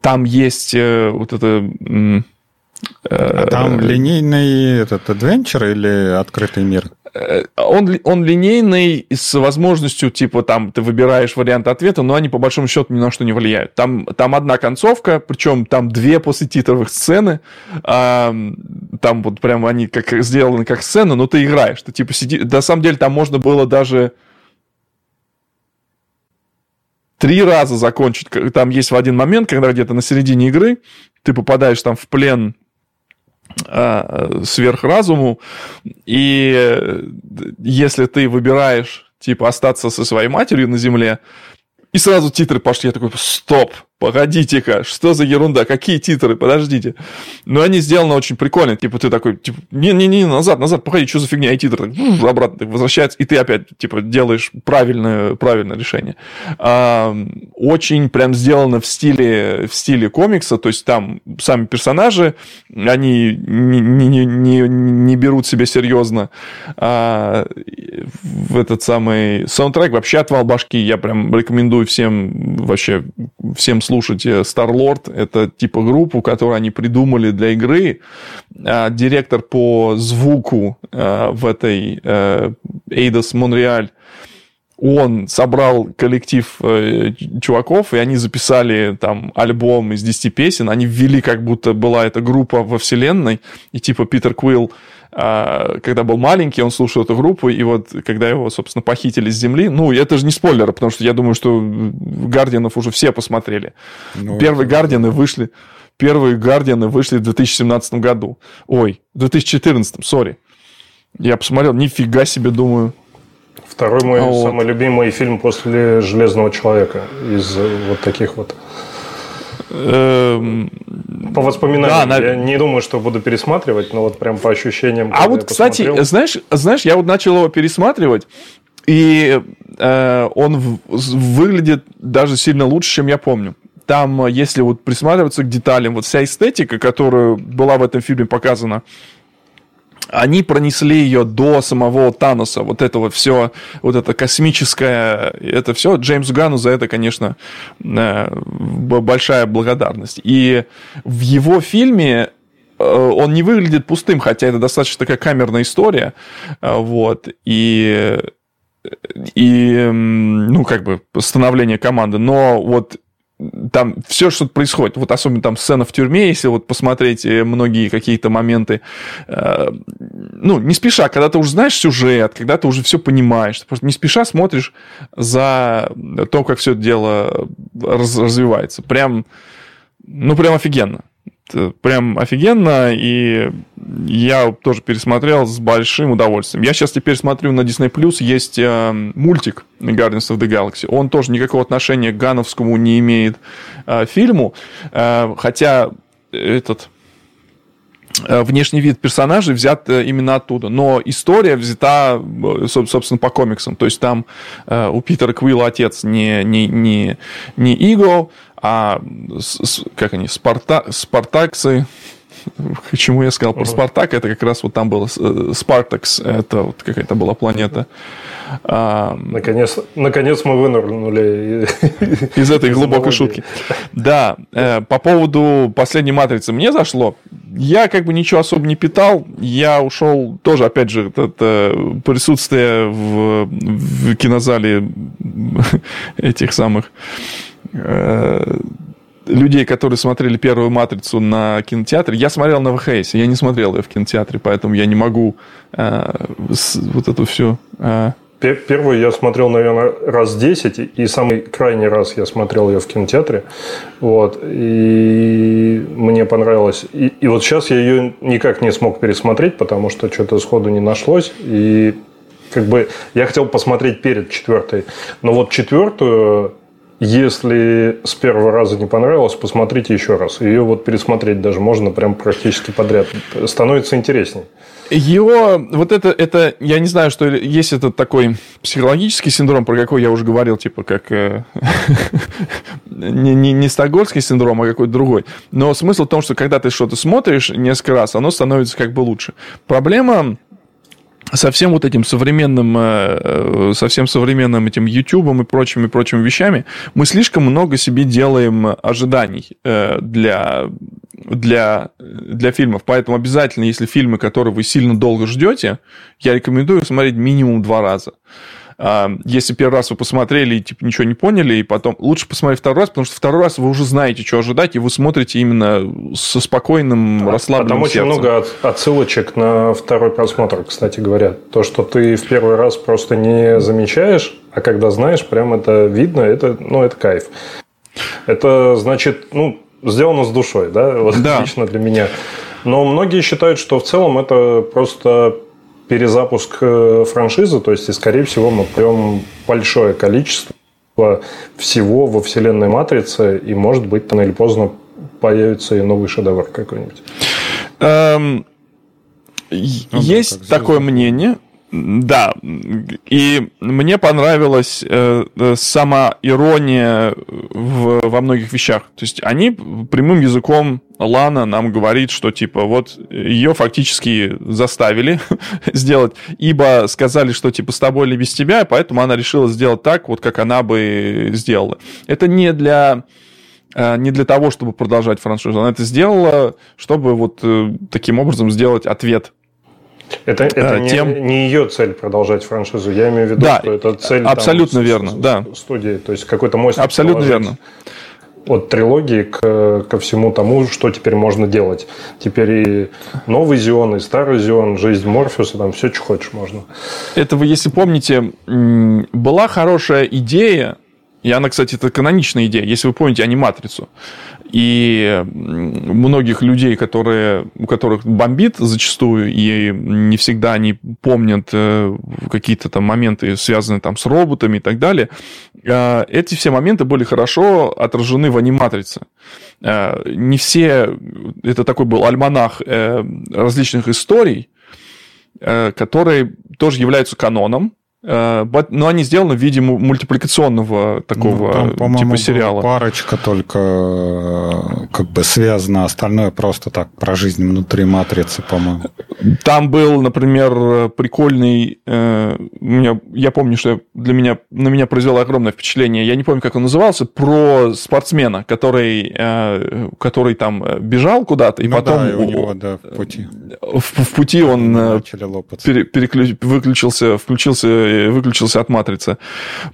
Там есть э, вот это а там линейный этот адвенчер или открытый мир? Э, он, он линейный с возможностью, типа, там, ты выбираешь вариант ответа, но они, по большому счету, ни на что не влияют. Там, там одна концовка, причем там две посетитовых сцены, а, там вот прям они как сделаны как сцена, но ты играешь. Ты, типа, сиди... На самом деле, там можно было даже три раза закончить. Там есть в один момент, когда где-то на середине игры ты попадаешь там в плен сверхразуму, и если ты выбираешь, типа, остаться со своей матерью на Земле, и сразу титры пошли, я такой, стоп, погодите-ка, что за ерунда, какие титры, подождите. Но они сделаны очень прикольно, типа ты такой, типа, не-не-не, назад, назад, погоди, что за фигня, и титры обратно возвращается, и ты опять, типа, делаешь правильное, правильное решение. А, очень прям сделано в стиле, в стиле комикса, то есть там сами персонажи, они не, не, не, не берут себя серьезно. А, в этот самый саундтрек вообще отвал башки, я прям рекомендую всем, вообще, всем слушать Star-Lord. Это типа группу, которую они придумали для игры. А, директор по звуку а, в этой Eidos Montreal он собрал коллектив э, чуваков, и они записали там альбом из 10 песен, они ввели, как будто была эта группа во вселенной, и типа Питер Квилл когда был маленький, он слушал эту группу, и вот когда его, собственно, похитили с земли, ну, это же не спойлер, потому что я думаю, что Гардианов уже все посмотрели. Ну, Первые Гардианы вышли, первые Гардианы вышли в 2017 году. Ой, в 2014, сори. Я посмотрел, нифига себе, думаю. Второй мой а самый вот. любимый фильм после «Железного человека» из вот таких вот. Эм, по воспоминаниям. Да, я на... не думаю, что буду пересматривать, но вот прям по ощущениям. А вот, кстати, посмотрел... знаешь, знаешь, я вот начал его пересматривать, и э, он в, выглядит даже сильно лучше, чем я помню. Там, если вот присматриваться к деталям, вот вся эстетика, которая была в этом фильме показана, они пронесли ее до самого Таноса, вот это вот все, вот это космическое, это все Джеймсу Гану за это, конечно, э, большая благодарность. И в его фильме э, он не выглядит пустым, хотя это достаточно такая камерная история, э, вот, и и, ну, как бы, становление команды, но вот там все что происходит, вот особенно там сцена в тюрьме, если вот посмотреть э, многие какие-то моменты, э, ну, не спеша, когда ты уже знаешь сюжет, когда ты уже все понимаешь, ты просто не спеша смотришь за то, как все это дело раз, развивается. Прям, ну, прям офигенно прям офигенно, и я тоже пересмотрел с большим удовольствием. Я сейчас теперь смотрю на Disney+, Plus есть э, мультик Guardians of the Galaxy. Он тоже никакого отношения к гановскому не имеет э, фильму, э, хотя этот э, внешний вид персонажей взят э, именно оттуда. Но история взята, э, собственно, по комиксам. То есть там у Питера Квилла отец не, не, не, не Иго, а как они, Спарта, Спартаксы, Почему я сказал про Спартак? Это как раз вот там было э, Спартакс, это вот какая-то была планета. А, наконец, наконец мы вынырнули из этой глубокой шутки. Да, э, по поводу последней матрицы мне зашло. Я как бы ничего особо не питал. Я ушел тоже, опять же, это присутствие в, в кинозале этих самых людей, которые смотрели первую «Матрицу» на кинотеатре. Я смотрел на ВХС, я не смотрел ее в кинотеатре, поэтому я не могу э, с, вот эту всю... Э... Первую я смотрел, наверное, раз 10, и самый крайний раз я смотрел ее в кинотеатре. Вот, и мне понравилось. И, и вот сейчас я ее никак не смог пересмотреть, потому что что-то сходу не нашлось. И как бы я хотел посмотреть перед четвертой. Но вот четвертую если с первого раза не понравилось, посмотрите еще раз. Ее вот пересмотреть даже можно прям практически подряд. Становится интересней. Его, вот это, это, я не знаю, что есть этот такой психологический синдром, про какой я уже говорил, типа как э, не, не, не стокгольмский синдром, а какой-то другой. Но смысл в том, что когда ты что-то смотришь несколько раз, оно становится как бы лучше. Проблема со всем вот этим современным, э, э, со всем современным этим YouTube и прочими, прочими вещами, мы слишком много себе делаем ожиданий э, для, для, для фильмов. Поэтому обязательно, если фильмы, которые вы сильно долго ждете, я рекомендую смотреть минимум два раза. А, если первый раз вы посмотрели и типа ничего не поняли, и потом лучше посмотреть второй раз, потому что второй раз вы уже знаете, что ожидать, и вы смотрите именно со спокойным, расслабленным Там сердцем. очень много отсылочек на второй просмотр, кстати говоря. То, что ты в первый раз просто не замечаешь, а когда знаешь, прям это видно, это, ну, это кайф. Это значит, ну, сделано с душой, да, вот да. лично для меня. Но многие считают, что в целом это просто перезапуск э, франшизы, то есть, и, скорее всего, мы прям большое количество всего во вселенной Матрицы, и, может быть, рано или поздно появится и новый шедевр какой-нибудь. Эм, ну, есть да, такое мнение, да, и мне понравилась э, э, сама ирония в, во многих вещах. То есть они прямым языком Лана нам говорит, что типа вот ее фактически заставили сделать, ибо сказали, что типа с тобой или без тебя, поэтому она решила сделать так, вот как она бы сделала. Это не для э, не для того, чтобы продолжать франшизу. Она это сделала, чтобы вот э, таким образом сделать ответ это, это а, не, тем... не ее цель продолжать франшизу. Я имею в виду, да, что это цель абсолютно там, верно, да. студии. То есть какой-то мостик Абсолютно верно. От трилогии к, ко всему тому, что теперь можно делать. Теперь и новый Зион, и старый Зион, жизнь Морфеуса, там все, что хочешь, можно. Это вы, если помните, была хорошая идея И она, кстати, это каноничная идея. Если вы помните аниматрицу, и многих людей, которые, у которых бомбит зачастую, и не всегда они помнят э, какие-то там моменты, связанные там с роботами и так далее, э, эти все моменты были хорошо отражены в аниматрице. Э, не все... Это такой был альманах различных историй, которые тоже являются каноном, но они сделаны в виде мультипликационного такого ну, там, типа сериала. Парочка только э, как бы связана, остальное просто так про жизнь внутри матрицы, по-моему. Там был, например, прикольный. Э, меня, я помню, что для меня на меня произвело огромное впечатление. Я не помню, как он назывался, про спортсмена, который, который там бежал куда-то и ну, потом да, и у него, да, в пути. В, в пути он пере, переключ, выключился, включился выключился от матрицы.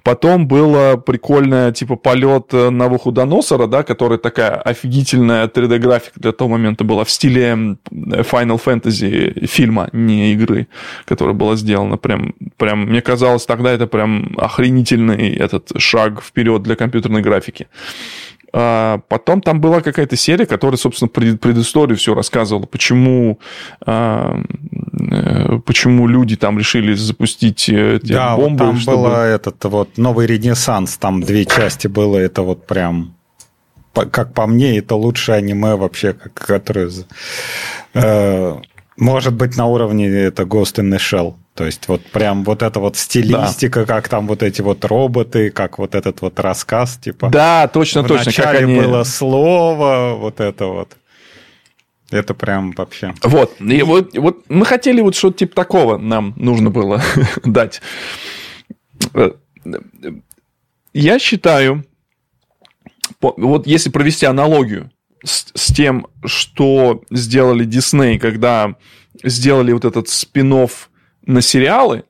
Потом было прикольное, типа, полет Навуходоносора, да, которая такая офигительная 3D-графика для того момента была в стиле Final Fantasy фильма, не игры, которая была сделана. Прям, прям, мне казалось, тогда это прям охренительный этот шаг вперед для компьютерной графики. А, потом там была какая-то серия, которая, собственно, предысторию все рассказывала, почему, а, э, почему люди там решили запустить э, эти да, бомбы. Вот там чтобы... был этот вот новый ренессанс, там две части было, это вот прям как по мне, это лучшее аниме вообще, которое э, может быть на уровне это Ghost in the Shell. То есть вот прям вот эта вот стилистика, да. как там вот эти вот роботы, как вот этот вот рассказ, типа. Да, точно, точно. Вначале как они... было слово, вот это вот. Это прям вообще. Вот. И вот, вот мы хотели вот что-то типа такого нам нужно было дать. Я считаю, вот если провести аналогию с, с тем, что сделали Дисней, когда сделали вот этот спин на сериалы,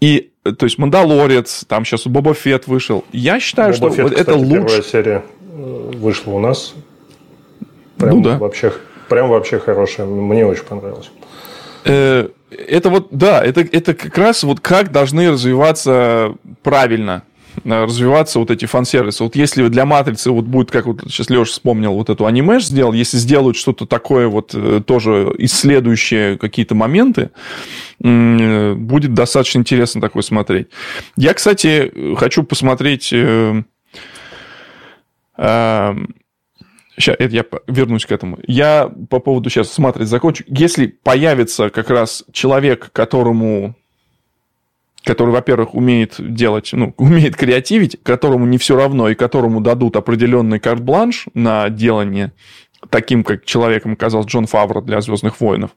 и, то есть, «Мандалорец», там сейчас Боба Фетт вышел. Я считаю, Боба что Фетт, вот кстати, это лучше... первая серия э, вышла у нас. Прям ну да. Вообще, прям вообще хорошая. Мне очень понравилось. Э, это вот, да, это, это как раз вот как должны развиваться правильно Э, развиваться вот эти фан-сервисы. Вот если для «Матрицы» вот будет, как вот сейчас Леша вспомнил, вот эту аниме сделал, если сделают что-то такое вот э, тоже исследующее какие-то моменты, будет достаточно интересно такое смотреть. Я, кстати, хочу посмотреть... Сейчас, это я вернусь к этому. Я по поводу сейчас смотреть закончу. Если появится как раз человек, которому который, во-первых, умеет делать, ну, умеет креативить, которому не все равно и которому дадут определенный карт-бланш на делание таким, как человеком оказался Джон Фавро для Звездных воинов.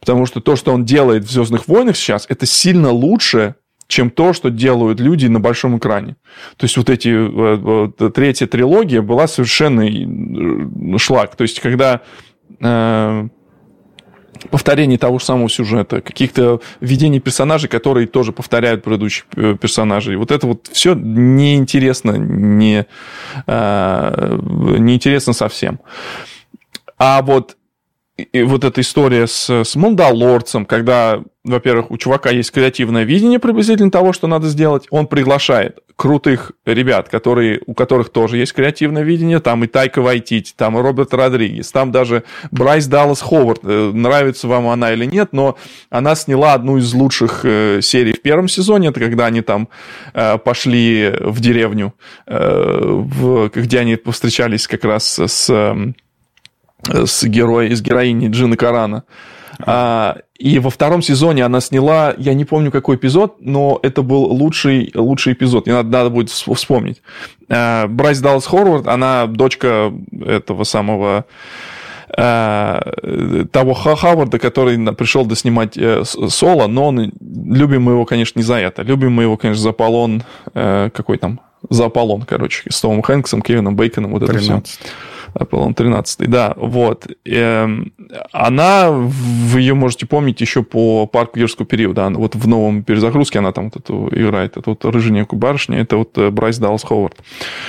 Потому что то, что он делает в Звездных войнах сейчас, это сильно лучше, чем то, что делают люди на большом экране. То есть вот эти э, э, третья трилогия была совершенный э, шлак. То есть когда повторение того же самого сюжета, каких-то введений персонажей, которые тоже повторяют предыдущих э, персонажей. Вот это вот все неинтересно, не, э, неинтересно совсем. А вот и вот эта история с, с Мандалорцем, когда, во-первых, у чувака есть креативное видение приблизительно того, что надо сделать, он приглашает крутых ребят, которые, у которых тоже есть креативное видение, там и Тайка Вайтити, там и Роберт Родригес, там даже Брайс Даллас Ховард, э, нравится вам она или нет, но она сняла одну из лучших э, серий в первом сезоне, это когда они там э, пошли в деревню, где они повстречались как раз с с героем, с героиней Джины Карана. А, и во втором сезоне она сняла, я не помню какой эпизод, но это был лучший, лучший эпизод, и надо, надо будет вспомнить. А, Брайс Даллас Хорвард, она дочка этого самого а, того Хаварда, который пришел доснимать э, соло, но он, любим мы его, конечно, не за это. Любим мы его, конечно, за Аполлон, э, какой там, за Аполлон, короче, с Томом Хэнксом, Кевином Бейконом, вот 13. это все. Аполлон 13, да, вот. Эм, она, вы ее можете помнить еще по парку юрского периода. Вот в новом перезагрузке она там вот эту играет. Это вот рыженькую барышня, это вот э, Брайс Даллас Ховард.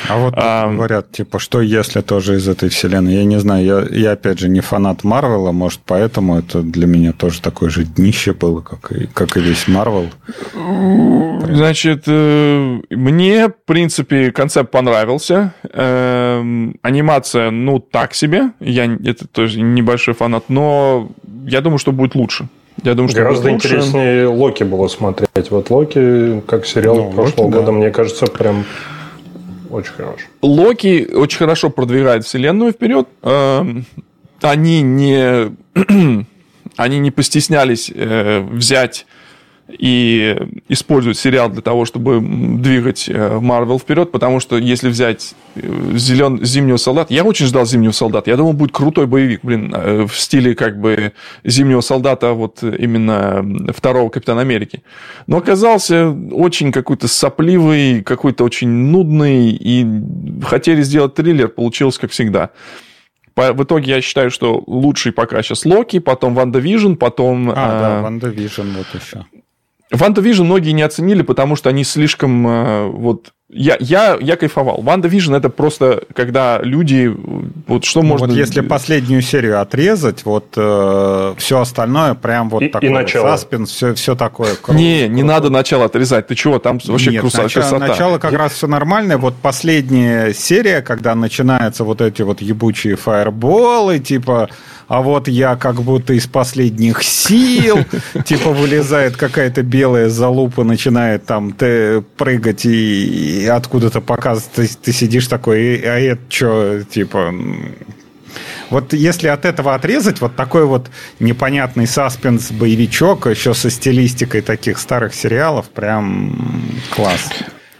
А вот а, говорят, типа, что если тоже из этой вселенной? Я не знаю, я, я опять же не фанат Марвела, может, поэтому это для меня тоже такое же днище было, как и, как и весь Марвел. Значит, э, мне, в принципе, концепт понравился. Эм, анимация, ну, так себе. Я это тоже небольшой фанат, но я думаю, что будет лучше. Я думаю, что Гораздо интереснее Локи было смотреть. Вот Локи, как сериал ну, прошлого Локи, года, да. мне кажется, прям очень хорош. Локи очень хорошо продвигает вселенную вперед. Эм, они не, они не постеснялись э, взять и используют сериал для того, чтобы двигать Марвел вперед, потому что если взять э, зелен... Зимнего солдата, я очень ждал Зимнего солдата, я думал, будет крутой боевик, блин, э, в стиле как бы Зимнего солдата, вот именно второго Капитана Америки. Но оказался очень какой-то сопливый, какой-то очень нудный, и хотели сделать триллер, получилось как всегда. В итоге я считаю, что лучший пока сейчас Локи, потом WandaVision, потом... А, а, да, WandaVision вот еще. WandaVision многие не оценили, потому что они слишком э, вот я, я, я кайфовал. WandaVision это просто когда люди вот что ну, можно. Вот если последнюю серию отрезать, вот э, все остальное прям вот и, такой и начало. саспенс, все, все такое. Кру- не, не надо начало отрезать. Ты чего там вообще Нет, красота? Начало, начало как раз все нормальное. Вот последняя серия, когда начинаются вот эти вот ебучие фаерболы, типа а вот я как будто из последних сил, типа вылезает какая-то белая залупа, начинает там прыгать и, и откуда-то показывать, ты, ты сидишь такой, а это что, типа... Вот если от этого отрезать, вот такой вот непонятный саспенс-боевичок, еще со стилистикой таких старых сериалов, прям класс.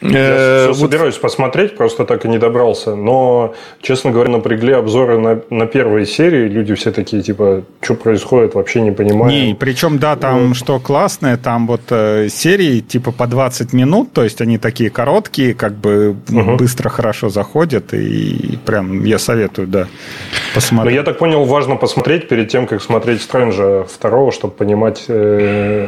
Я э, все собираюсь посмотреть, просто так и не добрался. Но, честно говоря, напрягли обзоры на, на первые серии. Люди все такие, типа, что происходит, вообще не понимаю. Не, причем, да, там вот. что классное, там вот э, серии типа по 20 минут, то есть они такие короткие, как бы угу. быстро, хорошо заходят. И прям я советую, да, посмотреть. Но я так понял, важно посмотреть перед тем, как смотреть Стрэнджа второго, чтобы понимать... Э,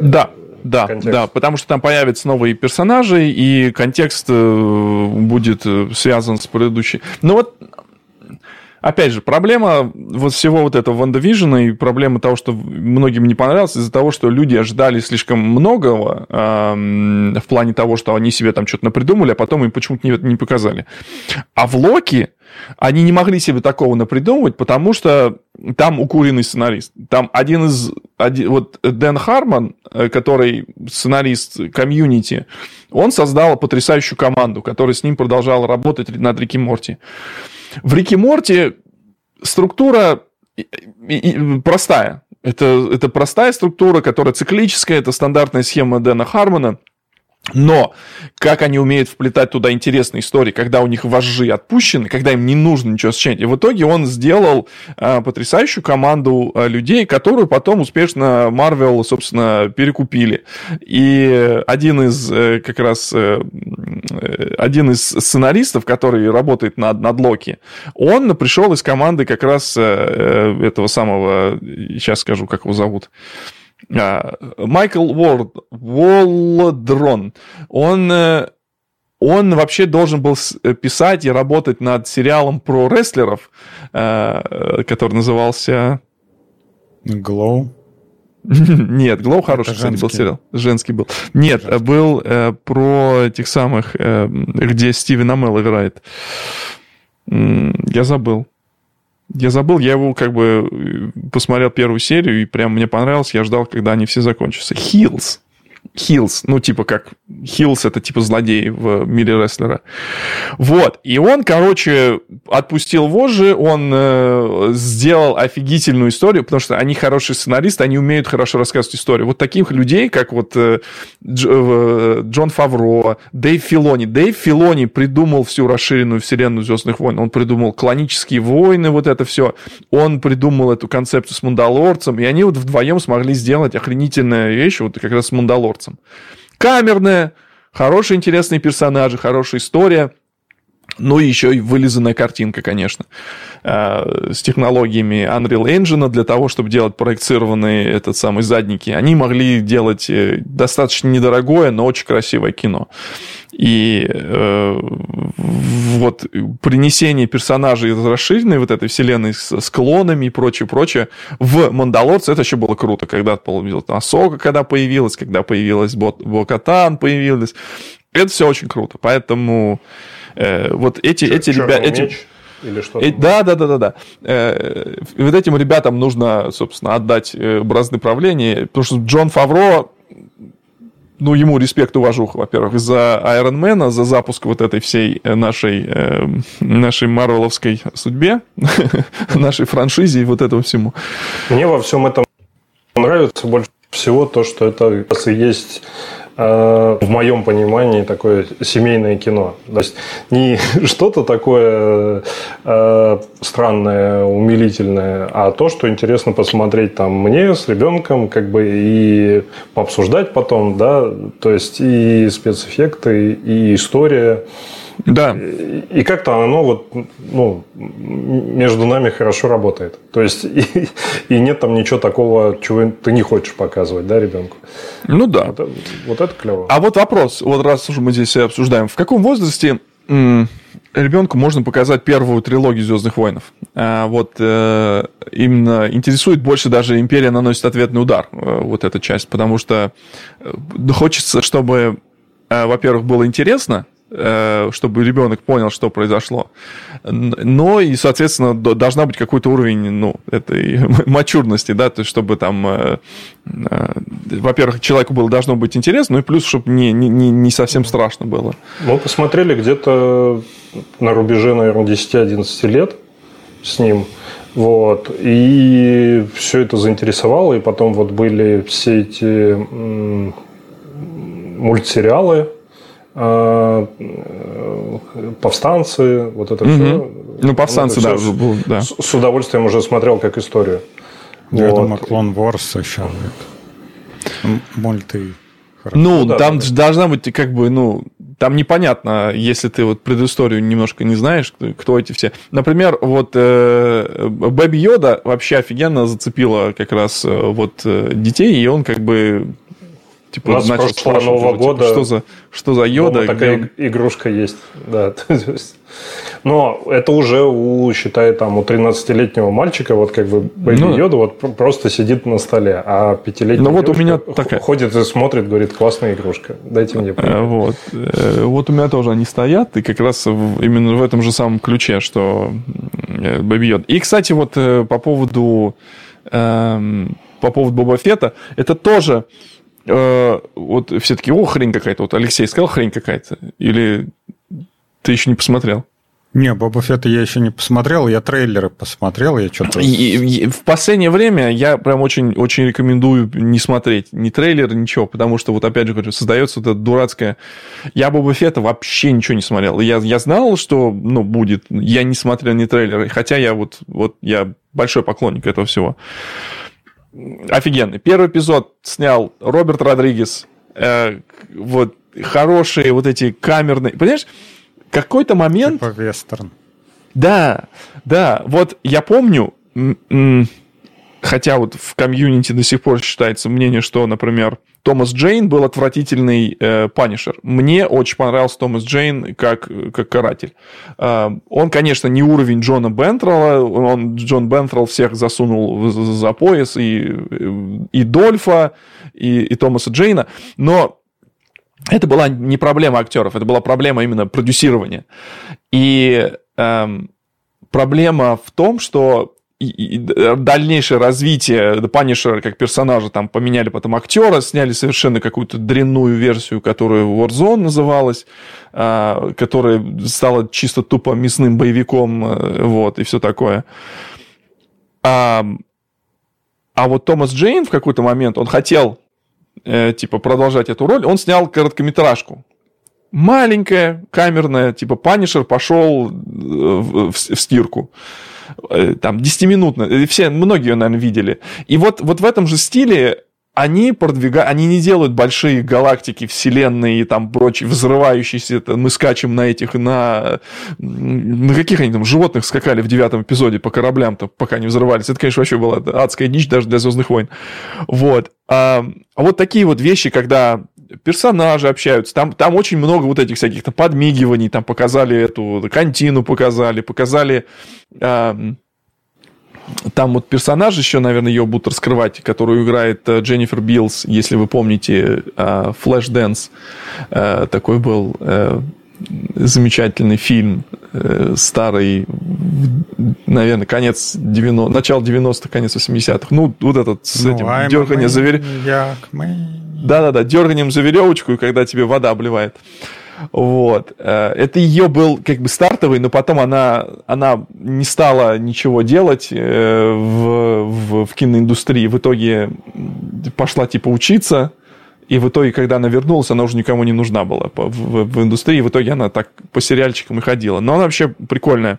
да, да, контекст. да, потому что там появятся новые персонажи, и контекст э, будет э, связан с предыдущей. Ну вот, опять же, проблема вот всего вот этого Ванда Вижена и проблема того, что многим не понравилось из-за того, что люди ожидали слишком многого э, в плане того, что они себе там что-то напридумали, а потом им почему-то не, не показали. А в Локи они не могли себе такого напридумывать, потому что там укуренный сценарист. Там один из... Один, вот Дэн Харман, э, который сценарист комьюнити, он создал потрясающую команду, которая с ним продолжала работать над Рики Морти. В Рике Морти структура простая. Это, это простая структура, которая циклическая, это стандартная схема Дэна Хармона – но как они умеют вплетать туда интересные истории, когда у них вожжи отпущены, когда им не нужно ничего сочинять. И в итоге он сделал э, потрясающую команду э, людей, которую потом успешно Марвел, собственно, перекупили. И один из э, как раз э, один из сценаристов, который работает над, над Локи, он пришел из команды как раз э, этого самого, сейчас скажу, как его зовут, а, Майкл Уорд, Волдрон, он, э, он вообще должен был э, писать и работать над сериалом про рестлеров, э, который назывался... Glow? Нет, Glow хороший, кстати, был сериал. Женский был. Нет, Женский. был э, про этих самых, э, где Стивен Амелл играет. Я забыл. Я забыл, я его как бы э, посмотрел первую серию, и прям мне понравилось, я ждал, когда они все закончатся. Heels. Heels, ну, типа как Heels это типа злодей в мире рестлера. Вот. И он, короче, отпустил вожжи, он э, сделал офигительную историю, потому что они хорошие сценаристы, они умеют хорошо рассказывать историю. Вот таких людей, как вот э, Дж, э, Джон Фавро, Дэйв Филони. Дэйв Филони придумал всю расширенную вселенную Звездных войн. Он придумал клонические войны, вот это все. Он придумал эту концепцию с Мандалорцем, и они вот вдвоем смогли сделать охренительную вещь, вот как раз с Мандалорцем. Камерная, хорошие интересные персонажи, хорошая история. Ну и еще и вылизанная картинка, конечно, э, с технологиями Unreal Engine для того, чтобы делать проектированные этот самый задники. Они могли делать э, достаточно недорогое, но очень красивое кино. И э, вот принесение персонажей из расширенной вот этой вселенной с, с клонами и прочее, прочее в Мандалорце это еще было круто, когда появилась Асока, когда появилась, когда появилась Бокатан появилась. Это все очень круто. Поэтому вот эти, эти ребята... Эти... Или что э, да, да, да, да, да. Э, вот этим ребятам нужно, собственно, отдать э, бразды правления, потому что Джон Фавро, ну, ему респект, уважуха, во-первых, за Айронмена, за запуск вот этой всей э, нашей, э, нашей марвеловской судьбе, нашей франшизе и вот этому всему. Мне во всем этом нравится больше всего то, что это есть Э, в моем понимании, такое семейное кино. То есть не что-то такое э, странное, умилительное, а то, что интересно посмотреть там мне с ребенком, как бы и пообсуждать потом, да, то есть и спецэффекты, и история. Да. И, как-то оно вот, ну, между нами хорошо работает. То есть, и, и нет там ничего такого, чего ты не хочешь показывать, да, ребенку. Ну да. Вот, вот это клево. А вот вопрос, вот раз уже мы здесь обсуждаем, в каком возрасте ребенку можно показать первую трилогию Звездных войнов. А, вот э, именно интересует больше даже Империя наносит ответный удар, э, вот эта часть, потому что э, хочется, чтобы, во-первых, было интересно, Э, чтобы ребенок понял, что произошло. Но и, соответственно, должна быть какой-то уровень, ну, этой мачурности, да, то есть, чтобы там, э, э, во-первых, человеку было должно быть интересно, ну и плюс, чтобы не, не, не совсем страшно было. Мы посмотрели где-то на рубеже, наверное, 10-11 лет с ним. Вот. И все это заинтересовало. И потом вот были все эти мультсериалы повстанцы, вот это угу. все. Ну, повстанцы, да, все, был, да. С, с удовольствием уже смотрел как историю. Я вот. думаю, Клон Ворс еще. Мульты. Хорошо. Ну, ну да, там да. должна быть как бы, ну, там непонятно, если ты вот предысторию немножко не знаешь, кто, кто эти все. Например, вот э, Бэби Йода вообще офигенно зацепила как раз э, вот э, детей, и он как бы Типа, У нас начал прошлого Нового уже, года... Типа, что, за, что за йода? Дома такая где... игрушка есть. Да. Но это уже у, считай, там, у 13-летнего мальчика, вот как бы Бэйби ну, Йода вот просто сидит на столе, а пятилетний ну, вот у меня такая... ходит и смотрит, говорит, классная игрушка, дайте мне э, Вот. Э, вот у меня тоже они стоят, и как раз именно в этом же самом ключе, что э, Бэйби Йода. И, кстати, вот по поводу эм, по поводу Боба Фета, это тоже э, вот все таки о, хрень какая-то. Вот Алексей сказал, хрень какая-то. Или ты еще не посмотрел? Не, Боба Фетта я еще не посмотрел, я трейлеры посмотрел, я что-то... В последнее время я прям очень, очень рекомендую не смотреть ни трейлер, ничего, потому что, вот опять же говорю, создается вот это дурацкое... Я Боба Фетта вообще ничего не смотрел. Я, я знал, что, ну, будет, я не смотрел ни трейлеры, хотя я вот, вот я большой поклонник этого всего офигенный. Первый эпизод снял Роберт Родригес. Э, вот хорошие вот эти камерные... Понимаешь, какой-то момент... Типа вестерн. Да, да. Вот я помню, хотя вот в комьюнити до сих пор считается мнение, что, например, Томас Джейн был отвратительный э. Мне очень понравился Томас Джейн как, как каратель. Э, он, конечно, не уровень Джона Бентрелла. Он, Джон Бентрелл всех засунул за пояс. И, и Дольфа, и, и Томаса Джейна. Но это была не проблема актеров, это была проблема именно продюсирования. И эм, проблема в том, что и, и дальнейшее развитие Панишера как персонажа, там поменяли потом актера, сняли совершенно какую-то дрянную версию, которая Warzone называлась, а, которая стала чисто тупо мясным боевиком, э, вот, и все такое. А, а вот Томас Джейн в какой-то момент, он хотел, э, типа, продолжать эту роль, он снял короткометражку, маленькая, камерная, типа, Панишер пошел э, в, в, в стирку. Э, там, 10-минутно, э, все, многие наверное, видели. И вот, вот в этом же стиле они продвигают, они не делают большие галактики, вселенные и там прочие взрывающиеся, это, мы скачем на этих, на, на каких они там животных скакали в девятом эпизоде по кораблям-то, пока не взрывались. Это, конечно, вообще была адская дичь даже для Звездных войн. Вот. А, а вот такие вот вещи, когда персонажи общаются, там, там очень много вот этих всяких там подмигиваний, там показали эту кантину, показали, показали... А, там вот персонаж еще, наверное, ее будут раскрывать, которую играет э, Дженнифер Билс, если вы помните, Flashdance. Такой был э, замечательный фильм, э, старый, наверное, конец 90 начало 90-х, конец 80-х. Ну, вот этот с ну, этим дерганием за веревочку. Да-да-да, дерганием за веревочку, и когда тебе вода обливает. Вот. Э, это ее был как бы стартовый, но потом она, она не стала ничего делать э, в, в, в киноиндустрии. В итоге пошла типа учиться, и в итоге, когда она вернулась, она уже никому не нужна была в, в, в индустрии. В итоге она так по сериальчикам и ходила. Но она вообще прикольная.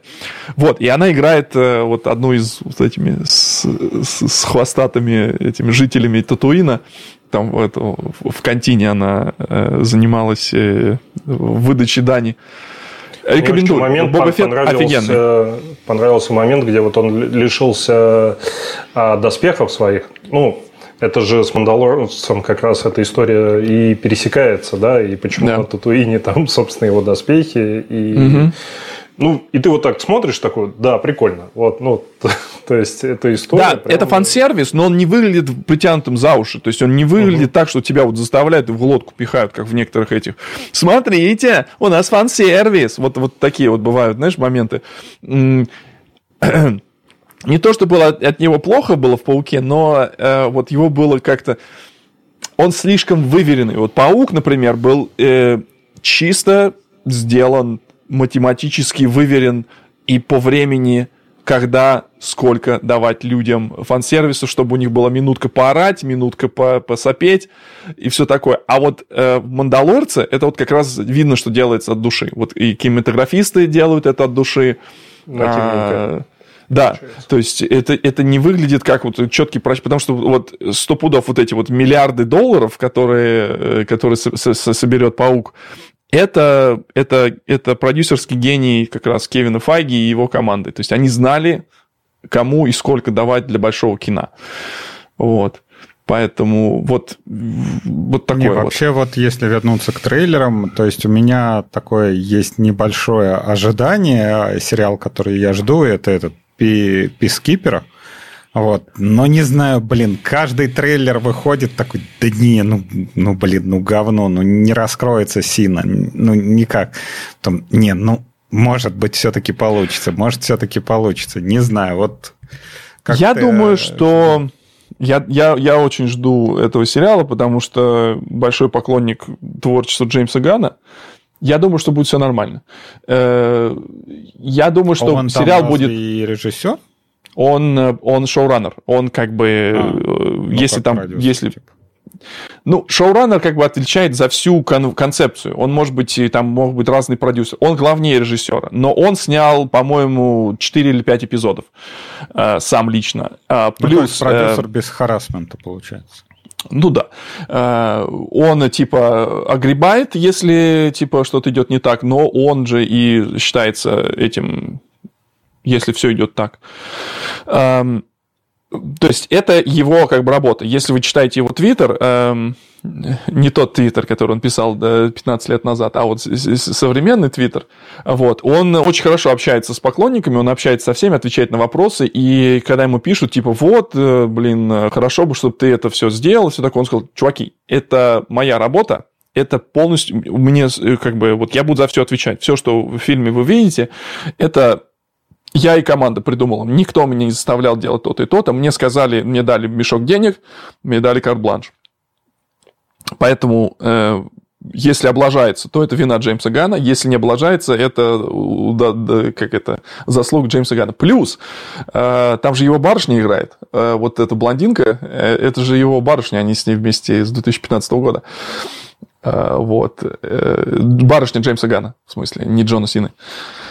Вот. И она играет э, вот одну из вот этими с, с, с хвостатыми этими жителями Татуина там в, это, в контине она э, занималась э, выдачей дани. Рекомендую. Момент Боба Фетт офигенный. Понравился момент, где вот он лишился а, доспехов своих. Ну, это же с Мандалорцем как раз эта история и пересекается, да, и почему да. на Татуине там, собственно, его доспехи, и... Угу. Ну, и ты вот так смотришь, такой, да, прикольно. Вот, ну, то есть, это история. Да, прям... это фан-сервис, но он не выглядит притянутым за уши. То есть, он не выглядит угу. так, что тебя вот заставляют и в лодку пихают, как в некоторых этих. Смотрите, у нас фан-сервис. Вот, вот такие вот бывают, знаешь, моменты. Не то, что было от него плохо было в «Пауке», но э, вот его было как-то... Он слишком выверенный. Вот «Паук», например, был э, чисто сделан математически выверен и по времени, когда, сколько давать людям фан-сервису, чтобы у них была минутка поорать, минутка по посопеть и все такое. А вот э, в «Мандалорце» это вот как раз видно, что делается от души. Вот и кинематографисты делают это от души. А, да, получается. то есть это, это не выглядит как вот четкий прочь, потому что вот сто пудов вот эти вот миллиарды долларов, которые, э, которые соберет паук, это, это, это продюсерский гений как раз Кевина Файги и его команды. То есть они знали, кому и сколько давать для большого кино. Вот. Поэтому вот, вот такое Не, вот. Вообще вот если вернуться к трейлерам, то есть у меня такое есть небольшое ожидание. Сериал, который я жду, это этот Пискипера. Вот. Но не знаю, блин, каждый трейлер выходит такой, да не, ну, ну блин, ну говно, ну не раскроется Сина, ну никак. Там, не, ну, может быть, все-таки получится, может, все-таки получится, не знаю, вот... Я думаю, что... Я, я, я очень жду этого сериала, потому что большой поклонник творчества Джеймса Гана. Я думаю, что будет все нормально. Э, я думаю, что Он сериал будет... и режиссер? Он, э, он шоураннер. Он как бы, а, ну, если там, радиус, если... Типа. Ну, шоураннер как бы отвечает за всю кон- концепцию. Он может быть, там могут быть разные продюсеры. Он главнее режиссера. Но он снял, по-моему, 4 или 5 эпизодов э, сам лично. Э, плюс... Ну, продюсер э, без харасмента, получается. Ну да. Э, он типа огребает, если типа что-то идет не так, но он же и считается этим если все идет так. Эм, то есть это его как бы работа. Если вы читаете его твиттер, эм, не тот твиттер, который он писал 15 лет назад, а вот современный твиттер, вот, он очень хорошо общается с поклонниками, он общается со всеми, отвечает на вопросы, и когда ему пишут, типа, вот, э, блин, хорошо бы, чтобы ты это все сделал, все такое, он сказал, чуваки, это моя работа, это полностью мне э, как бы вот я буду за все отвечать. Все, что в фильме вы видите, это я и команда придумала. Никто меня не заставлял делать то-то и то-то. Мне сказали, мне дали мешок денег, мне дали карт-бланш. Поэтому, э, если облажается, то это вина Джеймса Гана. Если не облажается, это, да, да, как это заслуга Джеймса Гана. Плюс, э, там же его барышня играет. Э, вот эта блондинка, э, это же его барышня, они с ней вместе с 2015 года. Вот. Барышня Джеймса Гана, в смысле, не Джона Сины.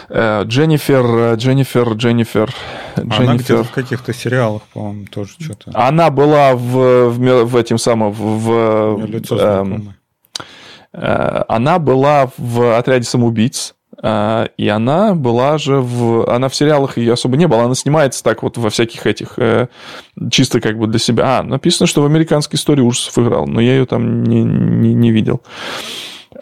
Дженнифер, Дженнифер, Дженнифер, Дженнифер. Она где-то в каких-то сериалах, по-моему, тоже что-то. Она была в, в, в этим самом... В, лицо эм, она была в отряде самоубийц. А, и она была же в... Она в сериалах ее особо не было. Она снимается так вот во всяких этих... Э, чисто как бы для себя. А, написано, что в американской истории ужасов играл, но я ее там не, не, не видел.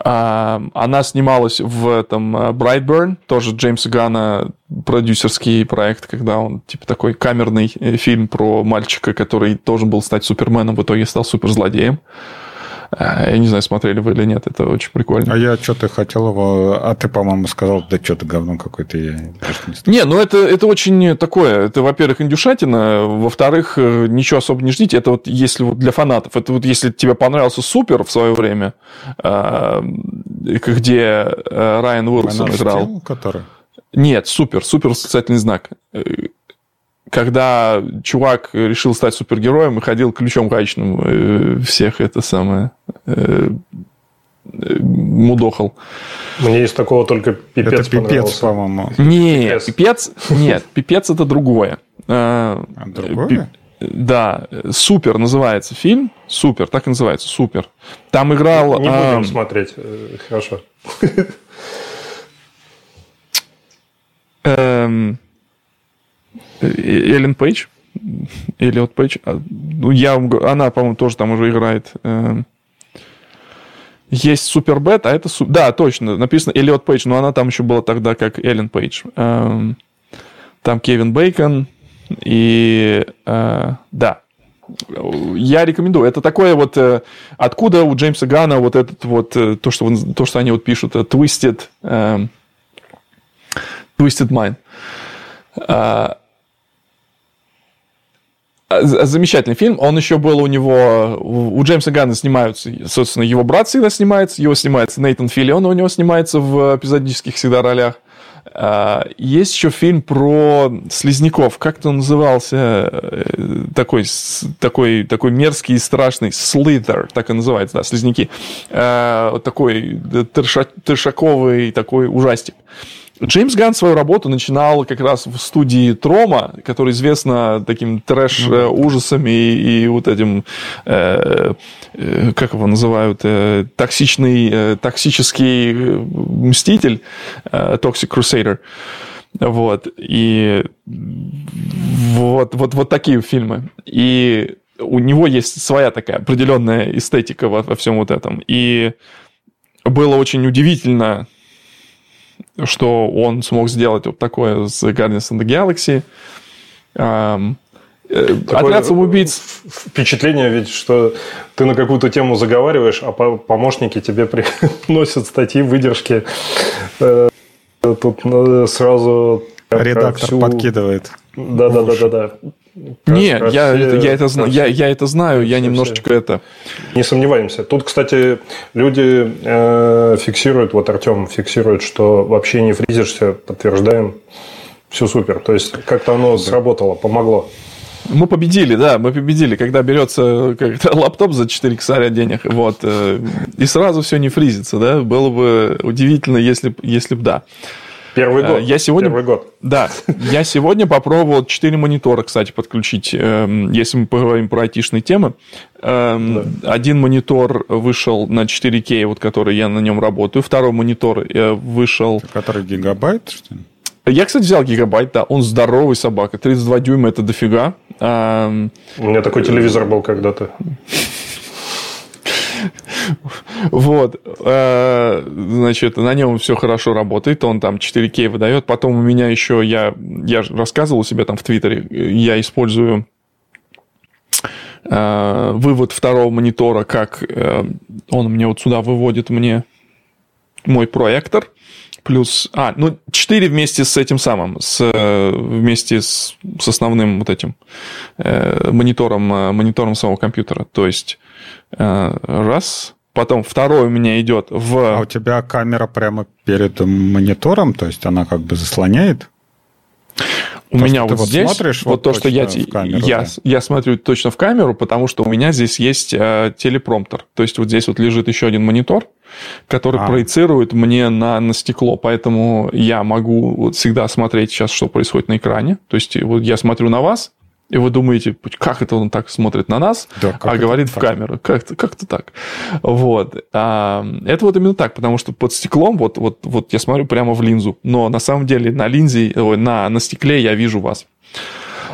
А, она снималась в этом э, Brightburn, тоже Джеймса Гана продюсерский проект, когда он типа такой камерный э, фильм про мальчика, который должен был стать Суперменом, в итоге стал суперзлодеем. Э, я не знаю, смотрели вы или нет, это очень прикольно. А я что-то хотел его... А ты, по-моему, сказал, да что-то говно какое-то. Я не, не, ну это, это очень такое. Это, во-первых, индюшатина. Во-вторых, э, ничего особо не ждите. Это вот если вот для фанатов. Это вот если тебе понравился Супер в свое время, э, где Райан Уилсон играл. который? Нет, Супер. Супер восклицательный знак когда чувак решил стать супергероем и ходил ключом гаечным э, всех это самое э, э, мудохал. Мне из такого только пипец Это пипец, по-моему. Не, пипец. нет, пипец это другое. А другое? Да, Супер называется фильм. Супер, так и называется, Супер. Там играл... Не будем а... смотреть, хорошо. Эм... Эллен Пейдж, Эллиот Пейдж, а, ну, я, она, по-моему, тоже там уже играет. Эм, есть Супербет, а это... Да, точно, написано Эллиот Пейдж, но она там еще была тогда как Эллен Пейдж. Эм, там Кевин Бейкон и... Э, да, я рекомендую. Это такое вот, э, откуда у Джеймса Гана вот этот вот, э, то, что, то, что они вот пишут, Twisted, эм, Twisted Mind. А, а, замечательный фильм. Он еще был у него... У Джеймса Ганна снимаются, собственно, его брат всегда снимается, его снимается Нейтан Филлион, у него снимается в эпизодических всегда ролях. А, есть еще фильм про слизняков. Как-то назывался? Э, такой, такой, такой мерзкий и страшный. Slither, так и называется, да, слизняки. Такой трешаковый такой ужастик. Джеймс Ганн свою работу начинал как раз в студии Трома, которая известна таким трэш-ужасами и, и вот этим, э, э, как его называют, э, токсичный, э, токсический мститель, э, Toxic Crusader. Вот, и вот, вот, вот такие фильмы. И у него есть своя такая определенная эстетика во, во всем вот этом. И было очень удивительно что он смог сделать вот такое с Guardians of the Galaxy. Эм, э, Отряд самоубийц. Впечатление ведь, что ты на какую-то тему заговариваешь, а помощники тебе приносят статьи, выдержки. Э, тут э, сразу... Редактор всю... подкидывает. Да, Не, я, я, это, знаю, я, я это знаю, я немножечко все. это... Не сомневаемся. Тут, кстати, люди э, фиксируют, вот Артем фиксирует, что вообще не фризишься, подтверждаем, все супер. То есть как-то оно сработало, помогло. Мы победили, да, мы победили, когда берется как лаптоп за 4 косаря денег, вот, э, и сразу все не фризится, да, было бы удивительно, если, если бы да. Первый э, год. Я сегодня, Первый год. Да, я сегодня попробовал 4 монитора, кстати, подключить, эм, если мы поговорим про айтишные темы. Эм, да. Один монитор вышел на 4К, вот который я на нем работаю. Второй монитор э, вышел... Который гигабайт, что ли? Я, кстати, взял гигабайт, да, он здоровый собака, 32 дюйма это дофига. Эм, У меня такой телевизор был когда-то. Вот. Э, значит, на нем все хорошо работает, он там 4К выдает. Потом у меня еще, я, я рассказывал у себя там в Твиттере, я использую э, вывод второго монитора, как э, он мне вот сюда выводит мне мой проектор, плюс... А, ну, 4 вместе с этим самым, с, вместе с, с основным вот этим э, монитором, монитором самого компьютера. То есть, э, раз, Потом второй у меня идет в... А у тебя камера прямо перед монитором, то есть она как бы заслоняет? У то, меня вот, вот здесь, смотришь вот, вот то, что я, камеру, я, да? я смотрю точно в камеру, потому что у меня здесь есть э, телепромптер. То есть вот здесь вот лежит еще один монитор, который а. проецирует мне на, на стекло. Поэтому я могу вот всегда смотреть сейчас, что происходит на экране. То есть вот я смотрю на вас, и вы думаете, как это он так смотрит на нас, да, а говорит в камеру. Как-то как так. Вот. А, это вот именно так, потому что под стеклом, вот, вот, вот я смотрю прямо в линзу, но на самом деле на линзе, ой, на, на стекле я вижу вас.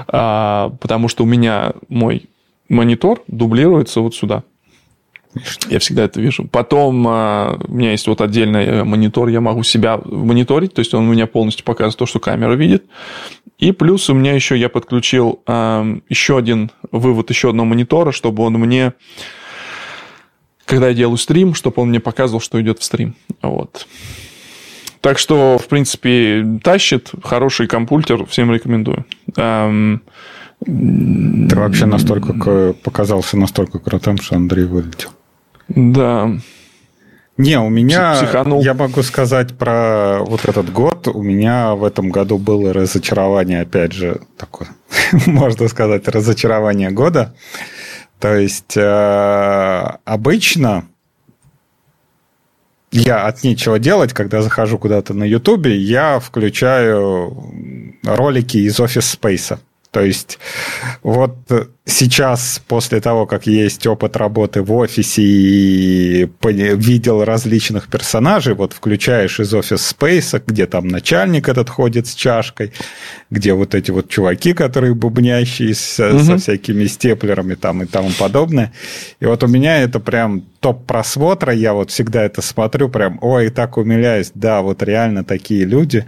А, потому что у меня мой монитор дублируется вот сюда. Я всегда это вижу. Потом а, у меня есть вот отдельный э, монитор, я могу себя мониторить, то есть он у меня полностью показывает то, что камера видит. И плюс у меня еще я подключил еще один вывод еще одного монитора, чтобы он мне, когда я делаю стрим, чтобы он мне показывал, что идет в стрим. Вот. Так что, в принципе, тащит хороший компьютер, всем рекомендую. Ты вообще настолько показался настолько крутым, что Андрей вылетел. Да. Не, у меня, Психанул. я могу сказать про вот этот год. У меня в этом году было разочарование, опять же, такое, можно сказать, разочарование года. То есть э, обычно я от нечего делать, когда захожу куда-то на Ютубе, я включаю ролики из офис спейса. То есть вот сейчас, после того, как есть опыт работы в офисе и видел различных персонажей, вот включаешь из офис спейса, где там начальник этот ходит с чашкой, где вот эти вот чуваки, которые бубнящие со, угу. со всякими степлерами там и тому подобное. И вот у меня это прям топ просмотра, я вот всегда это смотрю, прям, ой, так умиляюсь, да, вот реально такие люди.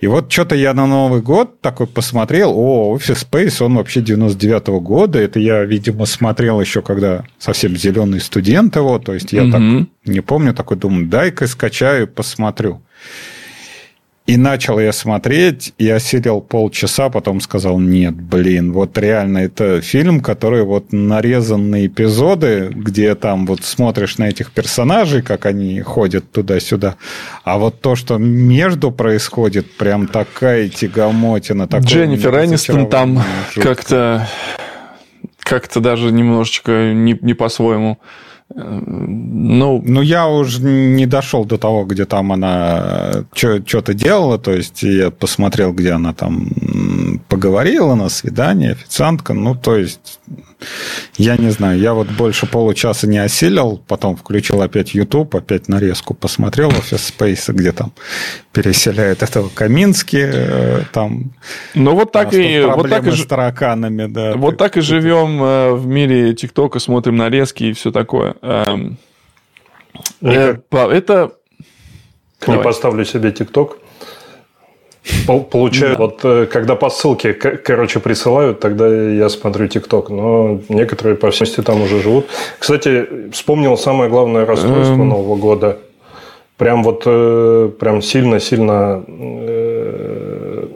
И вот что-то я на Новый год такой посмотрел, о, Office Space, он вообще 99-го года, это я, видимо, смотрел еще, когда совсем зеленый студент его, то есть я угу. так не помню, такой думаю, дай-ка скачаю, посмотрю. И начал я смотреть, и осилил полчаса, потом сказал, нет, блин, вот реально это фильм, который вот нарезан на эпизоды, где там вот смотришь на этих персонажей, как они ходят туда-сюда, а вот то, что между происходит, прям такая тягомотина. Дженнифер Энистон там как-то как-то даже немножечко не, не по-своему. Ну, ну, я уже не дошел до того, где там она что-то делала. То есть я посмотрел, где она там поговорила на свидание, официантка. Ну, то есть я не знаю, я вот больше получаса не осилил, потом включил опять YouTube, опять нарезку посмотрел Office Space, где там переселяет этого Камински, э, там... Ну, вот так и... Вот так и с тараканами, да. Вот так, так и живем э, в мире ТикТока, смотрим нарезки и все такое. Эм, э, это... Не поставлю себе ТикТок. Получаю, да. вот э, когда по ссылке, короче, присылают, тогда я смотрю ТикТок, но некоторые по всемости там уже живут. Кстати, вспомнил самое главное расстройство эм... Нового года. Прям вот, э, прям сильно-сильно э,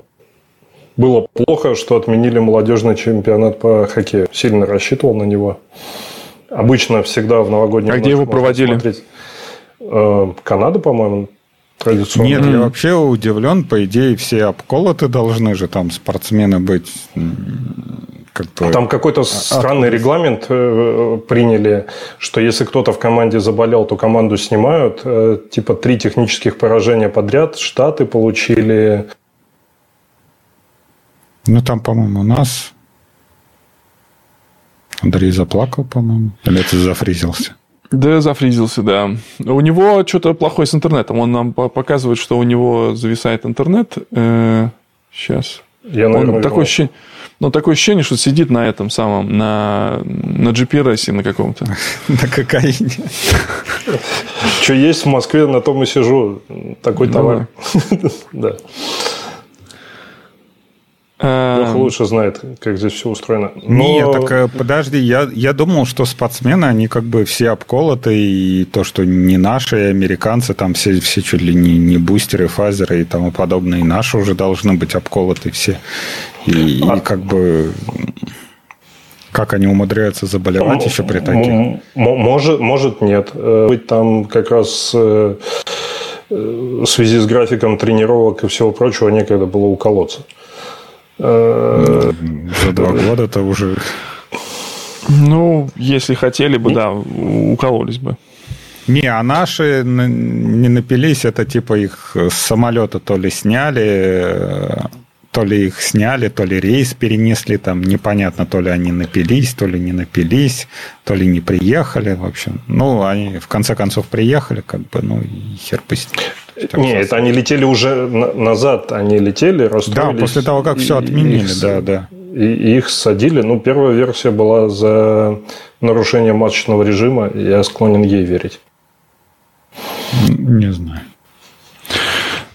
было плохо, что отменили молодежный чемпионат по хоккею. Сильно рассчитывал на него. Обычно всегда в новогодний А где его проводили? Смотреть. Канада, по-моему, традиционно. Нет, я вообще удивлен. По идее, все обколоты должны же там спортсмены быть. Как бы... Там какой-то а, странный регламент э, приняли, что если кто-то в команде заболел, то команду снимают. Э, типа три технических поражения подряд Штаты получили. Ну, там, по-моему, у нас Андрей заплакал, по-моему. Или это зафризился? Да, зафризился, да. У него что-то плохое с интернетом. Он нам показывает, что у него зависает интернет. Сейчас. Э, Я, наверное, он такое ощущение, ну, такое ощущение, что сидит на этом самом, на, на GPRS на каком-то. На кокаине. Что есть в Москве, на том и сижу. Такой товар. Да. Леха эм. лучше знает, как здесь все устроено. Но... Нет, так э, подожди, я, я думал, что спортсмены, они как бы все обколоты, и то, что не наши, и американцы, там все, все чуть ли не, не бустеры, фазеры и тому подобное, и наши уже должны быть обколоты все. И, а... и как бы... Как они умудряются заболевать еще при таких? Может, может, нет. Э, быть там как раз э, в связи с графиком тренировок и всего прочего некогда было уколоться. За два года это уже... Ну, если хотели бы, да, укололись бы. Не, а наши не напились, это типа их с самолета то ли сняли, то ли их сняли, то ли рейс перенесли, там непонятно, то ли они напились, то ли не напились, то ли не приехали, в общем. Ну, они в конце концов приехали, как бы, ну, и хер пусть. Не, это они летели уже назад, они летели, расстроились. Да, после того, как все отменили, их, да, да. И, и их садили. Ну, первая версия была за нарушение маточного режима, я склонен ей верить. Не знаю.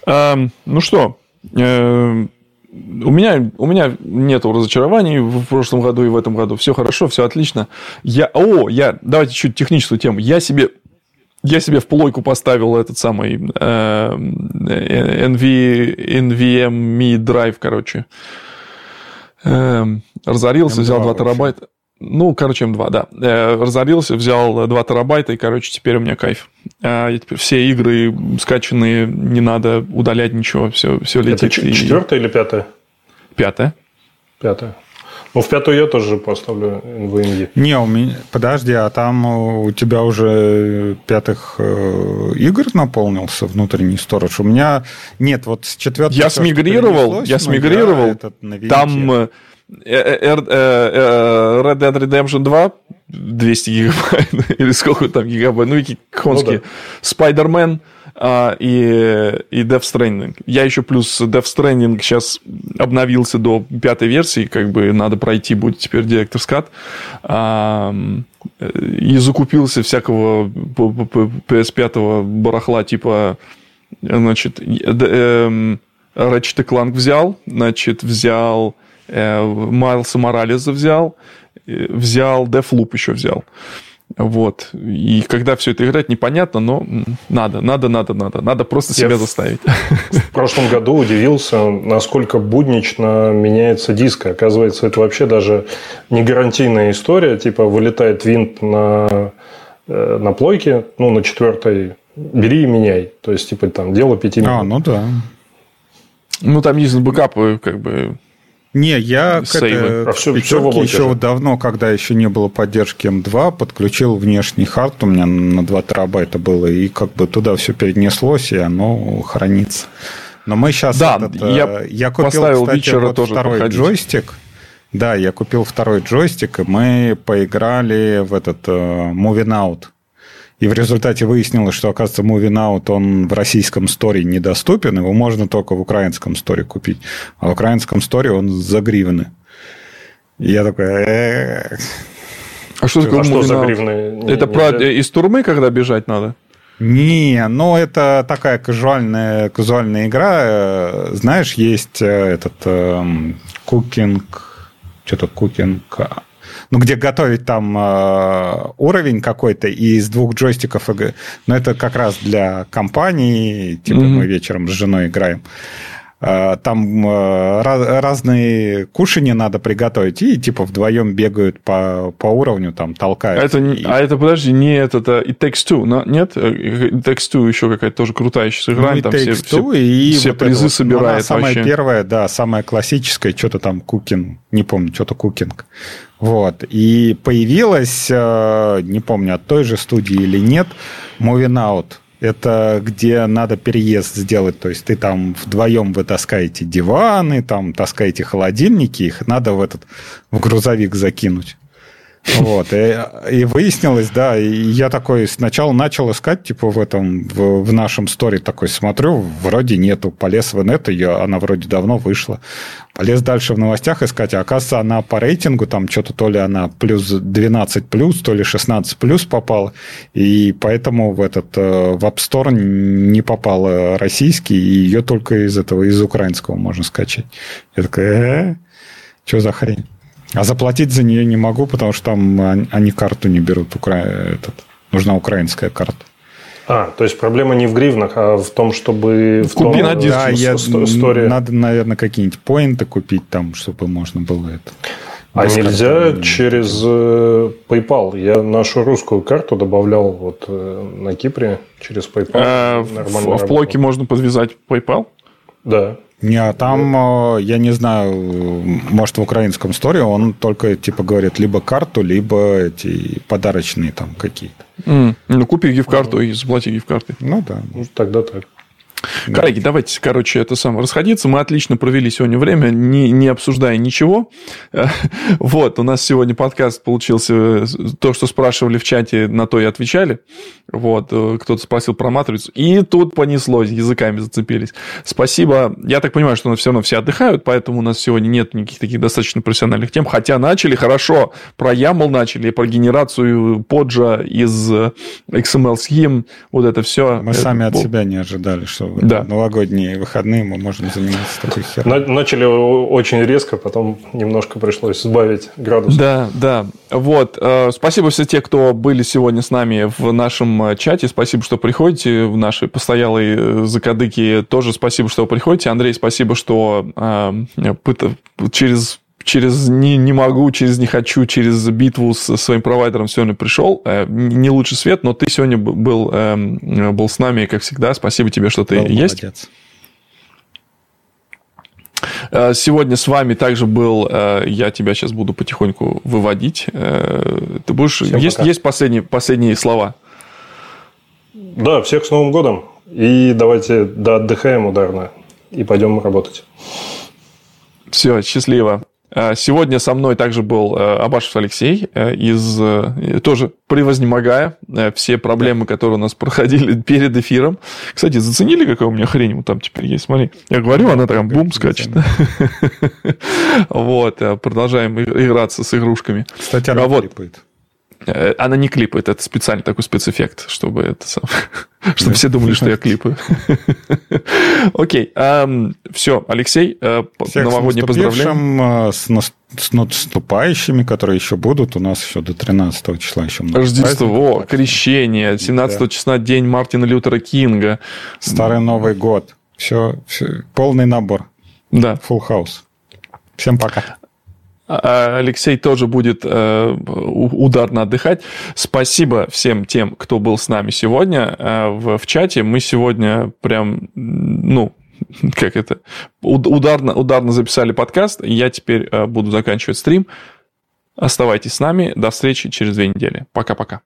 А, ну что, э, у меня, у меня нет разочарований в прошлом году и в этом году. Все хорошо, все отлично. Я, о, я, давайте чуть техническую тему. Я себе, я себе в плойку поставил этот самый э, NV, NVMe Drive, короче. Э, разорился, M2 взял 2 терабайта. Ну, короче, М2, да. Э, разорился, взял 2 терабайта, и, короче, теперь у меня кайф. А, теперь все игры скачанные, не надо удалять ничего, все, все летит. Это и... четвертая или пятая? Пятая. Пятая. Ну, в пятую я тоже поставлю NVMe. Не, у меня... Подожди, а там у тебя уже пятых э, игр наполнился внутренний сторож? У меня нет, вот с четвертой... Я смигрировал, я смигрировал. Там Э, э, э, Red Dead Redemption 2 200 гигабайт, или сколько там гигабайт, ну, и конские. Ну, да. Spider-Man а, и, и Death Stranding. Я еще плюс Death Stranding сейчас обновился до пятой версии, как бы надо пройти будет теперь Director's Cut. И закупился всякого PS5 барахла, типа, значит, эм, Ratchet Clank взял, значит, взял Э, Майлса Морализа взял, э, взял, Дефлуп еще взял. Вот. И когда все это играть, непонятно, но надо, надо, надо, надо. Надо просто себя Я заставить. В прошлом году удивился, насколько буднично меняется диск. Оказывается, это вообще даже не гарантийная история. Типа, вылетает винт на, э, на плойке, ну, на четвертой, бери и меняй. То есть, типа, там, дело пяти минут. А, ну да. Ну, там есть бэкапы, как бы, не, я к этой а все, все еще давно, когда еще не было поддержки М2, подключил внешний хард, у меня на 2 терабайта было, и как бы туда все перенеслось, и оно хранится. Но мы сейчас... Да, этот, я, э, я купил, поставил кстати, вот тоже второй проходить. джойстик. Да, я купил второй джойстик, и мы поиграли в этот uh, Moving Out. И в результате выяснилось, что, оказывается, Moving Out, он в российском сторе недоступен, его можно только в украинском сторе купить. А в украинском сторе он за гривны. И я такой... А что такое а что за гривны? Это про из турмы, когда бежать надо? Не, ну это такая казуальная, казуальная игра. Знаешь, есть э, этот кукинг, что-то кукинг ну, где готовить там э, уровень какой-то из двух джойстиков, но это как раз для компании, типа mm-hmm. мы вечером с женой играем. Э, там э, разные кушания надо приготовить, и типа вдвоем бегают по, по уровню, там толкают. Это, и... А это, подожди, не это, это It Takes Two, но, нет? It Takes Two еще какая-то тоже крутая сейчас игра. Ну, там все, two, все, и все вот призы вот, собирает она самая вообще. первая, да, самая классическая, что-то там кукинг, не помню, что-то кукинг. Вот. И появилась, э, не помню, от той же студии или нет, Moving Out. Это где надо переезд сделать. То есть ты там вдвоем вы таскаете диваны, там таскаете холодильники, их надо в этот в грузовик закинуть. Вот, и, и выяснилось, да, и я такой сначала начал искать, типа, в этом, в, в нашем сторе такой смотрю, вроде нету, полез в инет, ее, она вроде давно вышла. Полез дальше в новостях искать, а оказывается, она по рейтингу, там что-то то ли она плюс 12 плюс, то ли 16 плюс попала, и поэтому в этот, э, в App Store не попал российский, и ее только из этого, из украинского можно скачать. Я такой, э, что за хрень? А заплатить за нее не могу, потому что там они карту не берут. Укра... Этот... Нужна украинская карта. А, то есть проблема не в гривнах, а в том, чтобы в Купи том, на диск. Да, я, история. Надо, наверное, какие-нибудь поинты купить там, чтобы можно было это. А нельзя карты. через э, PayPal? Я нашу русскую карту добавлял вот э, на Кипре через PayPal. А, в, в плойке можно подвязать PayPal? Да. Не, а там, э, я не знаю, может, в украинском сторе он только, типа, говорит, либо карту, либо эти подарочные там какие-то. Mm. Ну, купи гиф-карту и заплати гиф-картой. Ну, да. Ну, тогда так. Коллеги, давайте, короче, это самое расходиться. Мы отлично провели сегодня время, не, не обсуждая ничего. Вот, у нас сегодня подкаст получился. То, что спрашивали в чате, на то и отвечали. Вот, э, кто-то спросил про матрицу. И тут понеслось, языками зацепились. Спасибо. Я так понимаю, что у нас все равно все отдыхают, поэтому у нас сегодня нет никаких таких достаточно профессиональных тем. Хотя начали хорошо. Про YAML начали, про генерацию поджа из XML схем. Вот это все. Мы сами от себя не ожидали, что да. новогодние выходные мы можем заниматься такой херней. Начали очень резко, потом немножко пришлось сбавить градус. Да, да. Вот. Э, спасибо все те, кто были сегодня с нами в нашем э, чате. Спасибо, что приходите в наши постоялые э, закадыки. Тоже спасибо, что вы приходите. Андрей, спасибо, что через через не, не могу, через не хочу, через битву с своим провайдером сегодня пришел. Э, не лучший свет, но ты сегодня был, эм, был с нами, как всегда. Спасибо тебе, что ты был есть. Молодец. Э, сегодня с вами также был, э, я тебя сейчас буду потихоньку выводить. Ты будешь... есть, есть последние, последние слова? Да, всех с Новым годом. И давайте да, отдыхаем ударно и пойдем работать. Все, счастливо. Э, сегодня со мной также был э, Абашев Алексей э, из тоже превознемогая все проблемы, которые у нас проходили перед эфиром. Кстати, заценили, какая у меня хрень вот там теперь есть? Смотри, я говорю, она там бум скачет. Вот, продолжаем играться с игрушками. Кстати, она вот. Э, она не клипает, это специальный такой спецэффект, чтобы это сам, чтобы все думали, что я клипаю. Окей, все, Алексей, э, новогоднее поздравление. Э, с наступающими, которые еще будут. У нас еще до 13 числа еще много Рождество, крещение, 17 числа день Мартина Лютера Кинга. Старый Новый год. Все полный набор. Да. Full house. Всем пока. А, Алексей тоже будет э, ударно отдыхать. Спасибо всем тем, кто был с нами сегодня э, в, в чате. Мы сегодня прям, ну, как это, ударно, ударно записали подкаст. Я теперь э, буду заканчивать стрим. Оставайтесь с нами. До встречи через две недели. Пока-пока.